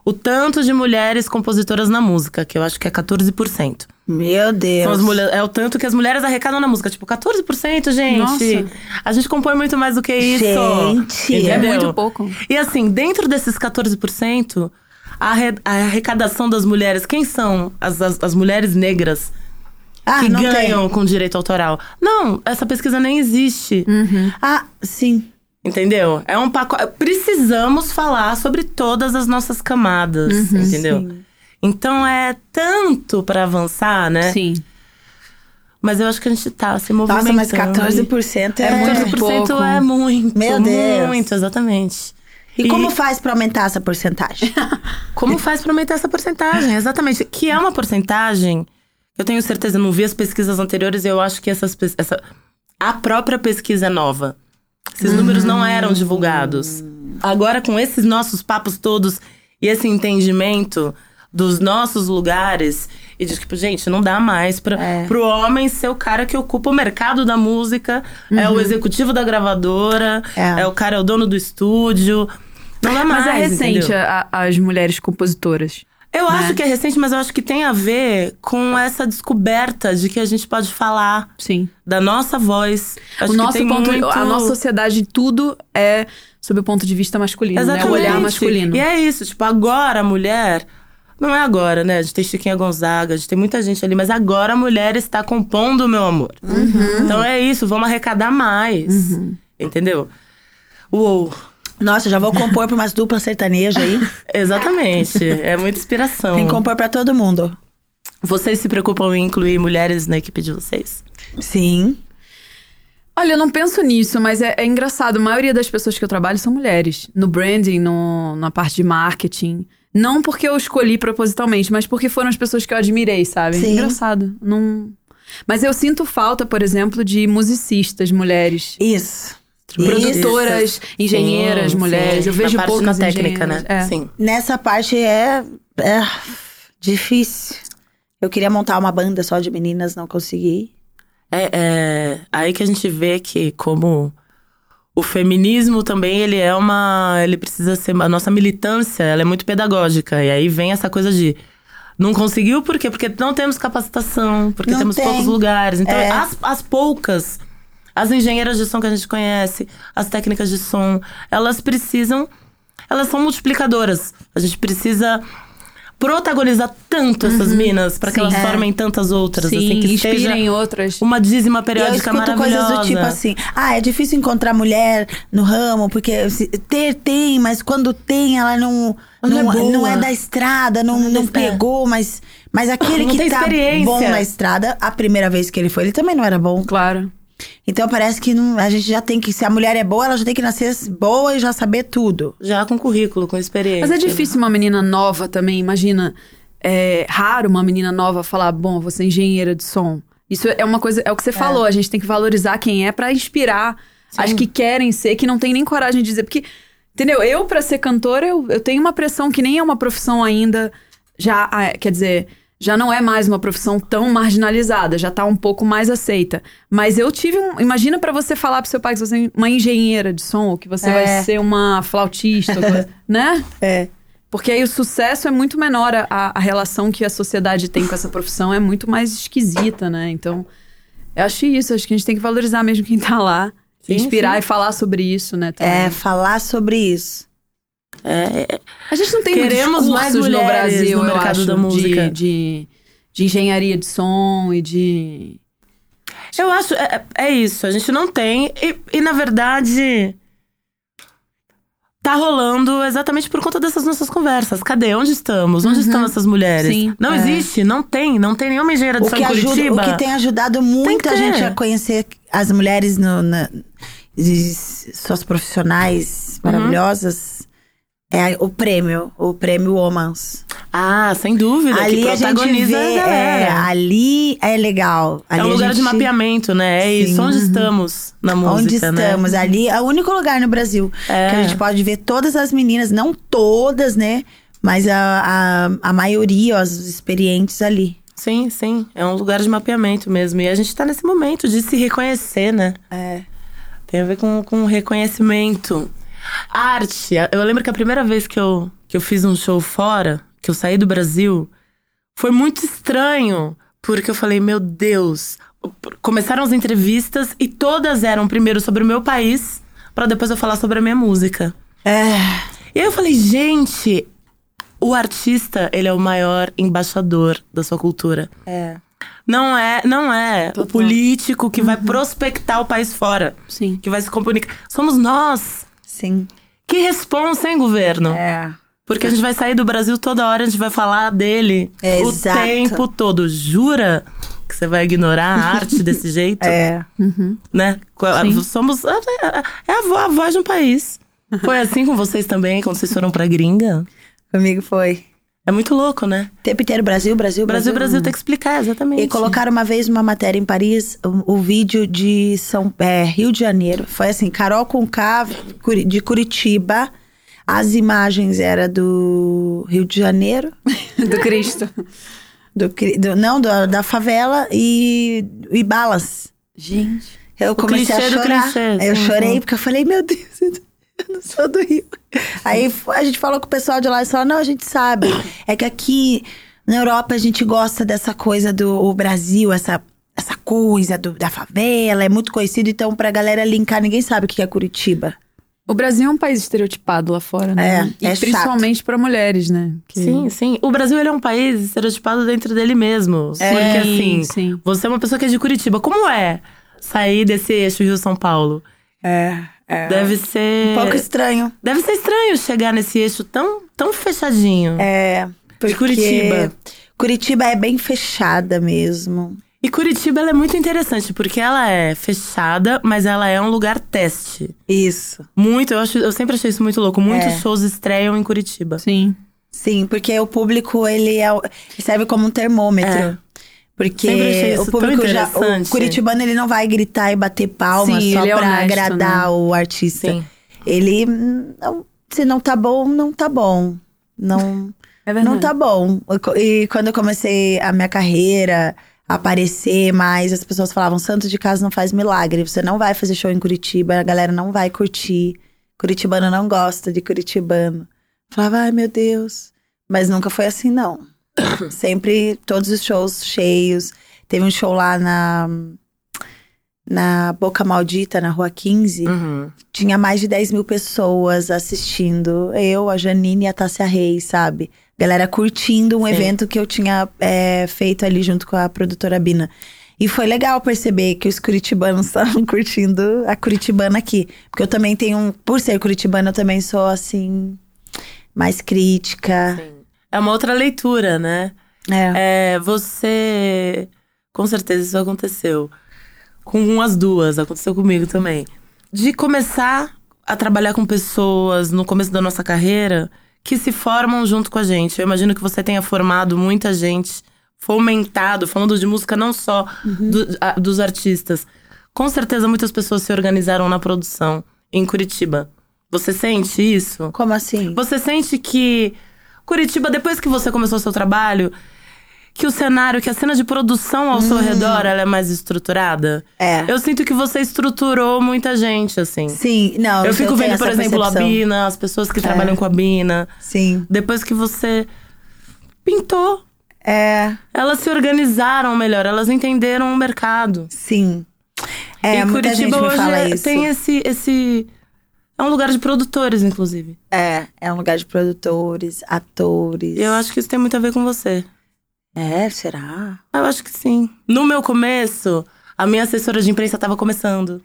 S1: o tanto de mulheres compositoras na música, que eu acho que é 14%.
S2: Meu Deus.
S1: São as mulher- é o tanto que as mulheres arrecadam na música. Tipo, 14%, gente.
S3: Nossa.
S1: A gente compõe muito mais do que isso.
S2: Gente.
S3: É muito pouco.
S1: E assim, dentro desses 14%, a, a arrecadação das mulheres, quem são as, as, as mulheres negras
S2: Ah,
S1: que ganham
S2: tem.
S1: com direito autoral? Não, essa pesquisa nem existe.
S2: Ah, sim.
S1: Entendeu? É um pacote. Precisamos falar sobre todas as nossas camadas, entendeu?
S2: sim.
S1: Então é tanto pra avançar, né?
S3: Sim.
S1: Mas eu acho que a gente tá se movimentando.
S2: Nossa, mas 14% é,
S3: É muito
S1: 14%
S3: pouco.
S1: é muito.
S2: Meu Deus.
S1: Muito, exatamente.
S2: E como faz pra aumentar essa porcentagem? [laughs]
S1: Como faz pra aumentar essa porcentagem? Exatamente. Que é uma porcentagem. Eu tenho certeza, eu não vi as pesquisas anteriores e eu acho que essas, essa, a própria pesquisa é nova. Esses números não eram divulgados. Agora, com esses nossos papos todos e esse entendimento dos nossos lugares, e de tipo, gente, não dá mais pra,
S2: É.
S1: pro homem ser o cara que ocupa o mercado da música, é o executivo da gravadora,
S2: É.
S1: é. o cara, é o dono do estúdio. Não dá mais.
S3: Mas é recente a- as mulheres compositoras.
S1: Eu
S3: né?
S1: acho que é recente, mas eu acho que tem a ver com essa descoberta de que a gente pode falar
S3: Sim.
S1: da nossa voz. Acho
S3: o nosso ponto,
S1: muito...
S3: a nossa sociedade, tudo é sob o ponto de vista masculino, né?
S1: Exatamente.
S3: O olhar masculino.
S1: E é isso, tipo, agora a mulher. Não é agora, né? A gente tem Chiquinha Gonzaga, a gente tem muita gente ali, mas agora a mulher está compondo, meu amor.
S3: Uhum.
S1: Então é isso, vamos arrecadar mais. Entendeu? Uou.
S2: Nossa, já vou compor pra umas duplas sertanejas aí. [laughs]
S1: Exatamente. é muita inspiração.
S2: Tem que compor pra todo mundo.
S1: Vocês se preocupam em incluir mulheres na equipe de vocês?
S2: Sim.
S3: Olha, eu não penso nisso, mas é, é engraçado. A maioria das pessoas que eu trabalho são mulheres. No branding, no, na parte de marketing. Não porque eu escolhi propositalmente, mas porque foram as pessoas que eu admirei, sabe?
S2: Sim.
S3: Engraçado. Não... Mas eu sinto falta, por exemplo, de musicistas mulheres.
S2: Isso.
S3: Produtoras,
S1: Isso.
S3: engenheiras,
S1: Sim,
S3: mulheres.
S1: sim.
S3: Eu vejo poucas
S1: na técnica,
S3: engenheiras.
S1: né?
S3: É.
S1: Sim.
S2: Nessa parte é, é difícil. Eu queria montar uma banda só de meninas, não consegui.
S1: É, é aí que a gente vê que como o feminismo também ele é uma, ele precisa ser a nossa militância, ela é muito pedagógica e aí vem essa coisa de não conseguiu por quê? Porque não temos capacitação, porque
S2: Não
S1: temos
S2: tem.
S1: poucos lugares. Então,
S2: É.
S1: as, as poucas, as engenheiras de som que a gente conhece, as técnicas de som, elas precisam, elas são multiplicadoras. A gente precisa protagonizar tanto essas minas para que
S3: Sim.
S1: elas
S3: É.
S1: formem tantas outras,
S3: Sim,
S1: assim, que
S3: inspirem outras.
S1: uma dízima
S2: E eu
S1: periódica
S2: escuto coisas do tipo assim: ah, é difícil encontrar mulher no ramo, porque se- ter tem, mas quando tem, ela não. Não,
S1: não é boa.
S2: não é da estrada, não,
S1: Não é
S2: não pegou, mas, mas [coughs] aquele
S1: Não
S2: que tá bom na estrada, a primeira vez que ele foi, ele também não era bom.
S3: Claro.
S2: Então parece que não- a gente já tem que. Se a mulher é boa, ela já tem que nascer boa e já saber tudo.
S1: Já com currículo, com experiência.
S3: Mas é difícil uma menina nova também, imagina. É raro uma menina nova falar, bom, você é engenheira de som. Isso é uma coisa, é o que você falou, a gente tem que valorizar quem é pra inspirar as que querem ser, que não tem nem coragem de dizer. Porque Entendeu? Eu, pra ser cantora, eu, eu tenho uma pressão que nem é uma profissão ainda. Já, ah, quer dizer, já não é mais uma profissão tão marginalizada, já tá um pouco mais aceita. Mas eu tive um. Imagina pra você falar pro seu pai que você é uma engenheira de som, ou que você
S2: É.
S3: vai ser uma flautista, coisa- [laughs] né?
S2: É.
S3: Porque aí o sucesso é muito menor, a, a relação que a sociedade tem com essa profissão é muito mais esquisita, né? Então, eu acho isso, acho que a gente tem que valorizar mesmo quem tá lá,
S1: Sim,
S3: inspirar
S1: sim.
S3: e falar sobre isso, né? também.
S2: É, falar sobre isso.
S1: É,
S3: A gente não tem
S1: Queremos mais
S3: cursos no
S1: mulheres
S3: Brasil,
S1: no mercado
S3: acho,
S1: da
S3: de-
S1: música.
S3: De, de engenharia de som e de...
S1: Eu acho, é, é isso, a gente não tem. E, e, na verdade, tá rolando exatamente por conta dessas nossas conversas. Cadê? Onde estamos? Onde estão essas mulheres?
S3: Sim,
S1: não
S2: é.
S1: existe, não tem, não tem nenhuma engenheira de
S2: O
S1: som
S2: que,
S1: em
S2: ajuda,
S1: Curitiba.
S2: o que tem ajudado muito
S1: que
S2: a gente a conhecer as mulheres no, na, de suas profissionais
S1: Uhum.
S2: maravilhosas é o prêmio, o prêmio Womans.
S1: Ah, sem dúvida,
S2: ali
S1: que
S2: a gente
S1: protagoniza
S2: vê,
S1: a galera.
S2: é, ali é legal.
S1: É
S2: Ali
S1: um
S2: a
S1: lugar de
S2: gente-
S1: mapeamento, né? É isso,
S2: Sim.
S1: onde estamos na música,
S2: Onde
S1: né?
S2: estamos? Ali é o único lugar no Brasil
S1: É.
S2: que a gente pode ver todas as meninas, não todas, né? Mas a, a, a maioria, os experientes ali.
S1: Sim, sim. É um lugar de mapeamento mesmo. E a gente tá nesse momento de se reconhecer, né?
S2: É.
S1: Tem a ver com, com reconhecimento. Arte. Eu lembro que a primeira vez que eu, que eu fiz um show fora, que eu saí do Brasil, foi muito estranho. Porque eu falei, meu Deus. Começaram as entrevistas e todas eram primeiro sobre o meu país, pra depois eu falar sobre a minha música.
S2: É.
S1: E aí eu falei, gente, o artista, ele é o maior embaixador da sua cultura.
S2: É.
S1: Não é, não é o político que vai prospectar o país fora,
S3: Sim.
S1: que vai se comunicar. Somos nós.
S2: Sim.
S1: Que responsa, hein, governo?
S2: É.
S1: Porque a gente vai sair do Brasil toda hora, a gente vai falar dele
S2: É,
S1: o
S2: exato.
S1: tempo todo. Jura que você vai ignorar a arte [laughs] desse jeito?
S2: É.
S1: Né?
S3: Sim.
S1: Somos. É a, vo- a voz de um país. Foi assim com vocês também, quando vocês foram pra gringa?
S2: Comigo foi.
S1: É muito louco, né?
S2: O tempo inteiro Brasil, Brasil,
S1: Brasil,
S2: Brasil.
S1: Brasil tem que explicar, exatamente.
S2: E colocaram uma vez uma matéria em Paris, o, o vídeo de São é, Rio de Janeiro. Foi assim, Carol com K de Curitiba. As imagens era do Rio de Janeiro, [laughs]
S3: Do Cristo.
S2: do, do- não, do- da favela e, e balas.
S3: Gente.
S2: Eu comecei a chorar. eu chorei porque eu falei, meu Deus, [laughs] eu não sou do Rio. Aí a gente falou com o pessoal de lá e falaram, não, a gente sabe. É que aqui na Europa a gente gosta dessa coisa do o Brasil, essa, essa coisa do- da favela, é muito conhecido. Então, pra galera linkar, ninguém sabe o que é Curitiba.
S3: O Brasil é um país estereotipado lá fora, né?
S2: É,
S3: e
S2: é
S3: principalmente pra mulheres, né? Que-
S1: Sim, sim. O Brasil ele é um país estereotipado dentro dele mesmo.
S2: É.
S1: Porque assim,
S3: sim.
S1: você é uma pessoa que é de Curitiba. Como é sair desse eixo Rio-São Paulo?
S2: É, é.
S1: Deve ser.
S2: Um pouco estranho.
S1: Deve ser estranho chegar nesse eixo tão, tão fechadinho.
S2: É. Porque
S1: Curitiba.
S2: Curitiba é bem fechada mesmo.
S1: E Curitiba ela é muito interessante, porque ela é fechada, mas ela é um lugar teste.
S2: Isso.
S1: Muito, eu, acho, eu sempre achei isso muito louco. Muitos
S2: É.
S1: shows estreiam em Curitiba.
S3: Sim.
S2: Sim, porque o público, ele é, serve como um termômetro.
S1: É.
S2: Porque o público
S1: tão
S2: já. O curitibano, ele não vai gritar e bater palma
S3: Sim,
S2: só
S3: é
S2: pra
S3: honesto,
S2: agradar
S3: né?
S2: o artista.
S1: Sim.
S2: Ele. não- se não tá bom, não tá bom. Não, [laughs]
S3: É verdade.
S2: não tá bom. E quando eu comecei a minha carreira, a aparecer mais, as pessoas falavam: Santo de casa não faz milagre. Você não vai fazer show em Curitiba, a galera não vai curtir. Curitibano não gosta de curitibano. Falava, ai meu Deus. Mas nunca foi assim, não. [coughs] Sempre todos os shows cheios. Teve um show lá na. Na Boca Maldita, na Rua 15.
S1: Uhum.
S2: Tinha mais de 10 mil pessoas assistindo. Eu, a Janine e a Tássia Reis, sabe? Galera curtindo um
S1: Sim.
S2: evento que eu tinha é, feito ali junto com a produtora Bina. E foi legal perceber que os curitibanos [laughs] estavam curtindo a curitibana aqui. Porque eu também tenho um. Por ser curitibana, eu também sou assim. Mais crítica.
S1: É uma outra leitura, né?
S2: É.
S1: É, você. Com certeza isso aconteceu. Com as duas, aconteceu comigo também. De começar a trabalhar com pessoas no começo da nossa carreira que se formam junto com a gente. Eu imagino que você tenha formado muita gente, fomentado, falando de música não só do- a- dos artistas. Com certeza muitas pessoas se organizaram na produção em Curitiba. Você sente isso?
S2: Como assim?
S1: Você sente que Curitiba, depois que você começou o seu trabalho, que o cenário, que a cena de produção ao seu redor, ela é mais estruturada?
S2: É.
S1: Eu sinto que você estruturou muita gente, assim.
S2: Sim, não.
S1: Eu fico
S2: tenho
S1: vendo, por exemplo, a
S2: percepção.
S1: Bina, as pessoas que trabalham com a Bina.
S2: Sim.
S1: Depois que você pintou,
S2: É,
S1: elas se organizaram melhor, elas entenderam o mercado.
S2: sim. É,
S1: e Curitiba hoje é- tem esse, esse. É um lugar de produtores, inclusive.
S2: É, é um lugar de produtores, atores.
S1: Eu acho que isso tem muito a ver com você.
S2: É, será?
S1: Eu acho que sim. No meu começo, a minha assessora de imprensa tava começando.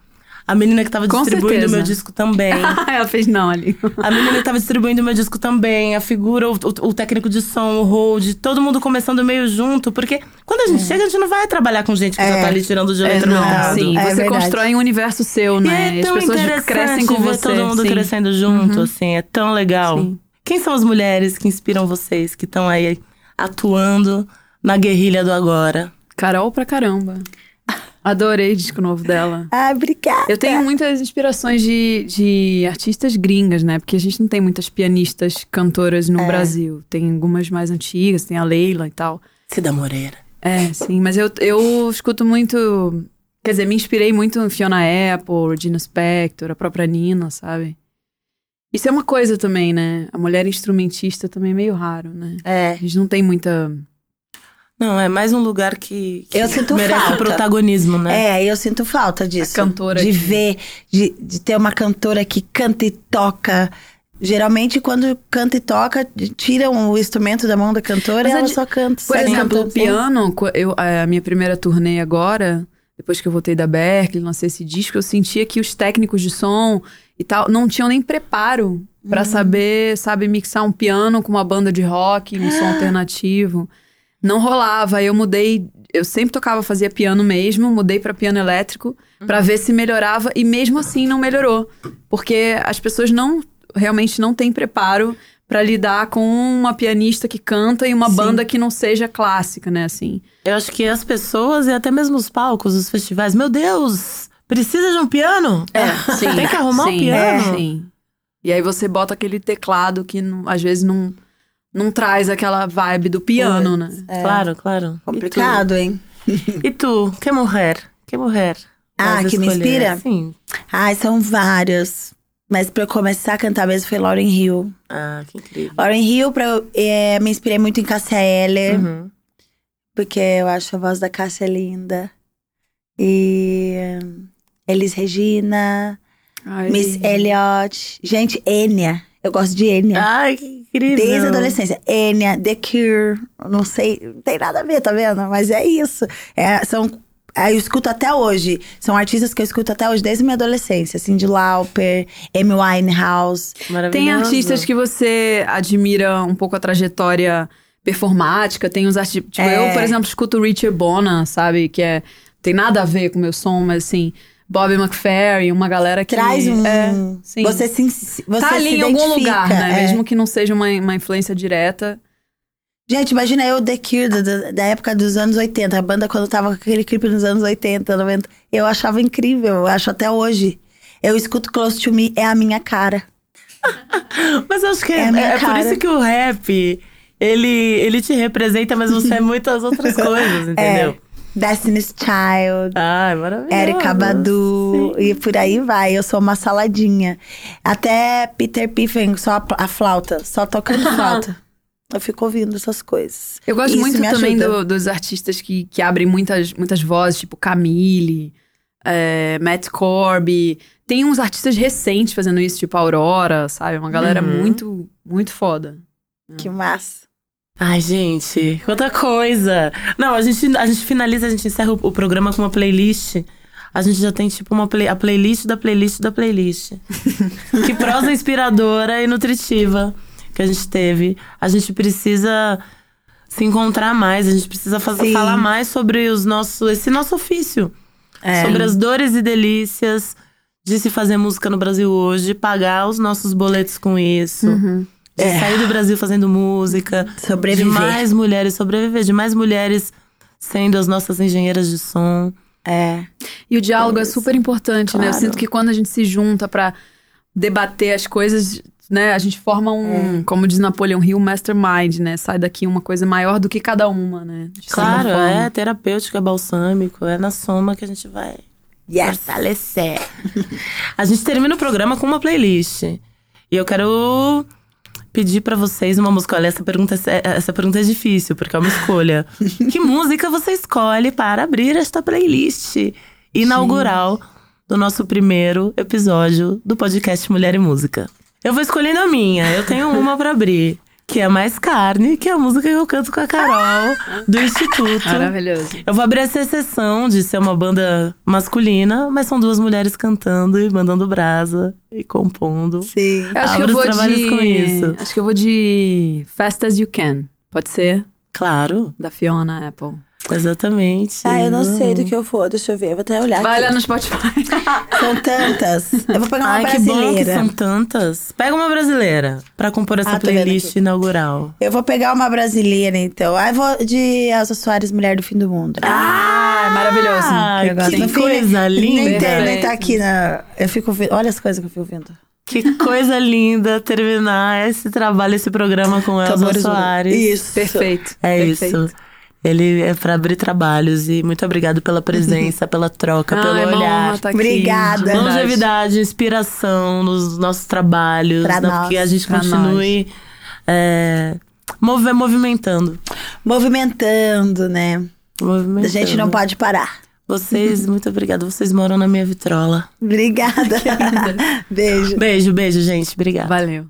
S1: A menina que tava
S3: Com
S1: distribuindo
S3: certeza.
S1: meu disco também. [laughs]
S3: Ela fez não ali.
S1: A menina que tava distribuindo meu disco também, a figura, o, o- o técnico de som, o hold, todo mundo começando meio junto. Porque quando a gente chega, a gente não vai trabalhar com gente que já
S2: É.
S1: tá ali tirando de
S3: É,
S1: letra
S3: não,
S1: mercado.
S3: sim.
S2: É
S3: você
S2: verdade.
S3: constrói um universo seu,
S1: E
S3: né?
S1: é
S3: As
S1: tão
S3: pessoas
S1: interessante
S3: crescem com
S1: ver
S3: você.
S1: todo mundo
S3: sim.
S1: crescendo junto, assim. É tão legal.
S3: Sim.
S1: Quem são as mulheres que inspiram vocês, que estão aí atuando na guerrilha do agora?
S3: Carol pra caramba. Adorei o disco novo dela.
S2: Ah, obrigada.
S3: Eu tenho muitas inspirações de, de artistas gringas, né? Porque a gente não tem muitas pianistas, cantoras no Brasil. Tem algumas mais antigas, tem a Leila e tal.
S1: Cida Moreira.
S3: É, sim, mas eu, eu escuto muito. Quer dizer, me inspirei muito em Fiona Apple, Regina Spector, a própria Nina, sabe? Isso é uma coisa também, né? A mulher instrumentista também é meio raro, né?
S2: É.
S3: A gente não tem muita.
S1: Não, é mais um lugar que, que
S2: Eu sinto
S1: merece
S2: falta.
S1: protagonismo, né?
S2: É, eu sinto falta disso.
S3: cantora
S2: De
S3: que-
S2: ver, de, de ter uma cantora que canta e toca. Geralmente, quando canta e toca, tiram o instrumento da mão da cantora
S3: Mas
S2: e
S3: é
S2: ela
S3: de-
S2: só canta.
S3: Por exemplo, o piano, eu, a minha primeira turnê agora, depois que eu voltei da Berkeley, lancei esse disco, eu sentia que os técnicos de som e tal não tinham nem preparo pra saber, sabe, mixar um piano com uma banda de rock, um som alternativo. Não rolava. Aí eu mudei, eu sempre tocava, fazia piano mesmo, mudei pra piano elétrico pra ver se melhorava e mesmo assim não melhorou, porque as pessoas não realmente não têm preparo pra lidar com uma pianista que canta e uma
S1: Sim.
S3: banda que não seja clássica, né, assim.
S1: Eu acho que as pessoas e até mesmo os palcos, os festivais, meu Deus, precisa de um piano?
S3: É, [laughs] sim.
S1: Tem que arrumar
S3: sim,
S1: um piano?
S3: Sim. E aí você bota aquele teclado que às vezes não, não traz aquela vibe do piano, né?
S1: Claro, claro.
S2: Complicado, hein? [laughs]
S1: E tu? Que mulher? Que mulher?
S2: Ah, que me
S1: escolher?
S2: inspira?
S1: Sim.
S2: Ai, são várias. Mas pra eu começar a cantar mesmo foi Lauren Hill.
S1: Ah, que incrível.
S2: Lauren Hill, pra eu, é, me inspirei muito em Cássia Eller.
S1: Uhum.
S2: Porque eu acho a voz da Cássia linda. E hum, Elis Regina,
S3: Ai,
S2: Miss Elliot. Gente, Enya. Eu gosto de Enya.
S1: Ai, que incrível.
S2: Desde a adolescência. Enya, The Cure. Não sei, não tem nada a ver, tá vendo? Mas é isso. É, são. Aí eu escuto até hoje. São artistas que eu escuto até hoje, desde minha adolescência. Cindy Lauper, Amy Winehouse.
S1: Maravilhoso.
S3: Tem artistas que você admira um pouco a trajetória performática, tem uns artistas. Tipo,
S2: É.
S3: eu, por exemplo, escuto Richard Bona, sabe? Que é. Tem nada a ver com o meu som, mas assim. Bobby McFerrin, uma galera que.
S2: Traz um.
S3: É, sim.
S2: Você se, você
S3: tá ali
S2: se
S3: em algum lugar, né?
S2: é.
S3: Mesmo que não seja uma, uma influência direta.
S2: Gente, imagina eu, The Cure, da, da época dos anos 80. A banda, quando tava com aquele clipe nos anos 80, 90. Eu achava incrível, eu acho até hoje. Eu escuto Close to Me, é a minha cara. [laughs]
S1: Mas acho que
S2: É
S1: é, é por isso que o rap, ele, ele te representa, mas você é [laughs] muitas outras coisas, entendeu?
S2: É. Destiny's Child.
S1: Ai, maravilhoso.
S2: Erika Badu e por aí vai. Eu sou uma saladinha. Até Peter Piffen, só a, a flauta, só tocando [laughs] flauta. Eu fico ouvindo essas coisas.
S3: Eu gosto
S2: Isso
S3: muito também do- dos artistas que, que abrem muitas, muitas vozes, tipo Camille, é, Matt Corby. Tem uns artistas recentes fazendo isso, tipo Aurora, sabe? Uma galera
S1: Uhum.
S3: muito, muito foda.
S2: Que massa.
S1: Ai, gente, outra coisa. Não, a gente, a gente finaliza, a gente encerra o, o programa com uma playlist. A gente já tem, tipo, uma play, a playlist da playlist da playlist. [laughs] que prosa inspiradora e nutritiva que a gente teve. A gente precisa se encontrar mais, a gente precisa fazer,
S2: Sim.
S1: falar mais sobre os nossos, esse nosso ofício.
S2: É.
S1: Sobre as dores e delícias de se fazer música no Brasil hoje, pagar os nossos boletos com isso. De
S2: É.
S1: sair do Brasil fazendo música.
S2: Sobreviver.
S1: De mais mulheres sobreviver, de mais mulheres sendo as nossas engenheiras de som.
S2: É.
S3: E o diálogo é super importante, né? Eu
S2: Claro.
S3: sinto que quando a gente se junta pra debater as coisas, né? A gente forma um, como diz Napoleão Hill, mastermind, né? Sai daqui uma coisa maior do que cada uma, né? De
S1: Claro, é terapêutico, é balsâmico, é na soma que a gente vai
S2: Yes.
S1: fortalecer. [laughs] a gente termina o programa com uma playlist. E eu quero pedir pra vocês uma música. Olha, essa pergunta, é- essa pergunta é difícil, porque é uma escolha. [laughs] que música você escolhe para abrir esta playlist inaugural do nosso primeiro episódio do podcast Mulher e Música? Eu vou escolhendo a minha. Eu tenho uma pra abrir. Que é Mais Carne, que é a música que eu canto com a Carol, do Instituto.
S3: Maravilhoso.
S1: Eu vou abrir essa exceção de ser uma banda masculina, mas são duas mulheres cantando e mandando brasa e compondo.
S2: Sim.
S3: Eu acho que eu vou
S1: trabalhos
S3: de.
S1: com isso.
S3: Acho que eu vou de Fast as You Can. Pode ser?
S1: Claro,
S3: Da Fiona Apple.
S1: Exatamente.
S2: Ah, eu não sei do que eu vou. Deixa eu ver. Eu vou até olhar
S3: Vai
S2: aqui.
S3: lá no Spotify. [laughs]
S2: São tantas. Eu vou pegar uma
S1: Ai, que bom que
S2: brasileira.
S1: são tantas. Pega uma brasileira pra compor essa
S2: Ah,
S1: playlist inaugural.
S2: Eu vou pegar uma brasileira, então. Ah, eu vou de Elza Soares, Mulher do Fim do Mundo.
S3: Ah, é maravilhoso.
S1: Ah,
S2: gosto.
S1: que
S2: No fim,
S1: coisa
S2: Nem
S1: linda.
S2: tem, nem tá aqui na. Eu fico. Olha as coisas que eu fico vendo.
S1: Que coisa linda terminar esse trabalho, esse programa com [laughs] Elza Soares.
S2: Isso.
S3: Perfeito.
S1: É
S3: perfeito.
S1: isso. Ele é pra abrir trabalhos e muito obrigado pela presença, pela troca, [laughs]
S3: Ah,
S1: pelo
S3: é
S1: olhar.
S3: aqui.
S2: Obrigada.
S1: Longevidade, inspiração nos nossos trabalhos,
S2: Pra
S1: né?
S2: nós,
S1: que a gente continue é, move- movimentando.
S2: Movimentando, né?
S1: movimentando.
S2: A gente não pode parar.
S1: Vocês, muito obrigada. Vocês moram na minha vitrola.
S2: Obrigada. [laughs] Beijo.
S1: Beijo, beijo, gente. Obrigada.
S3: Valeu.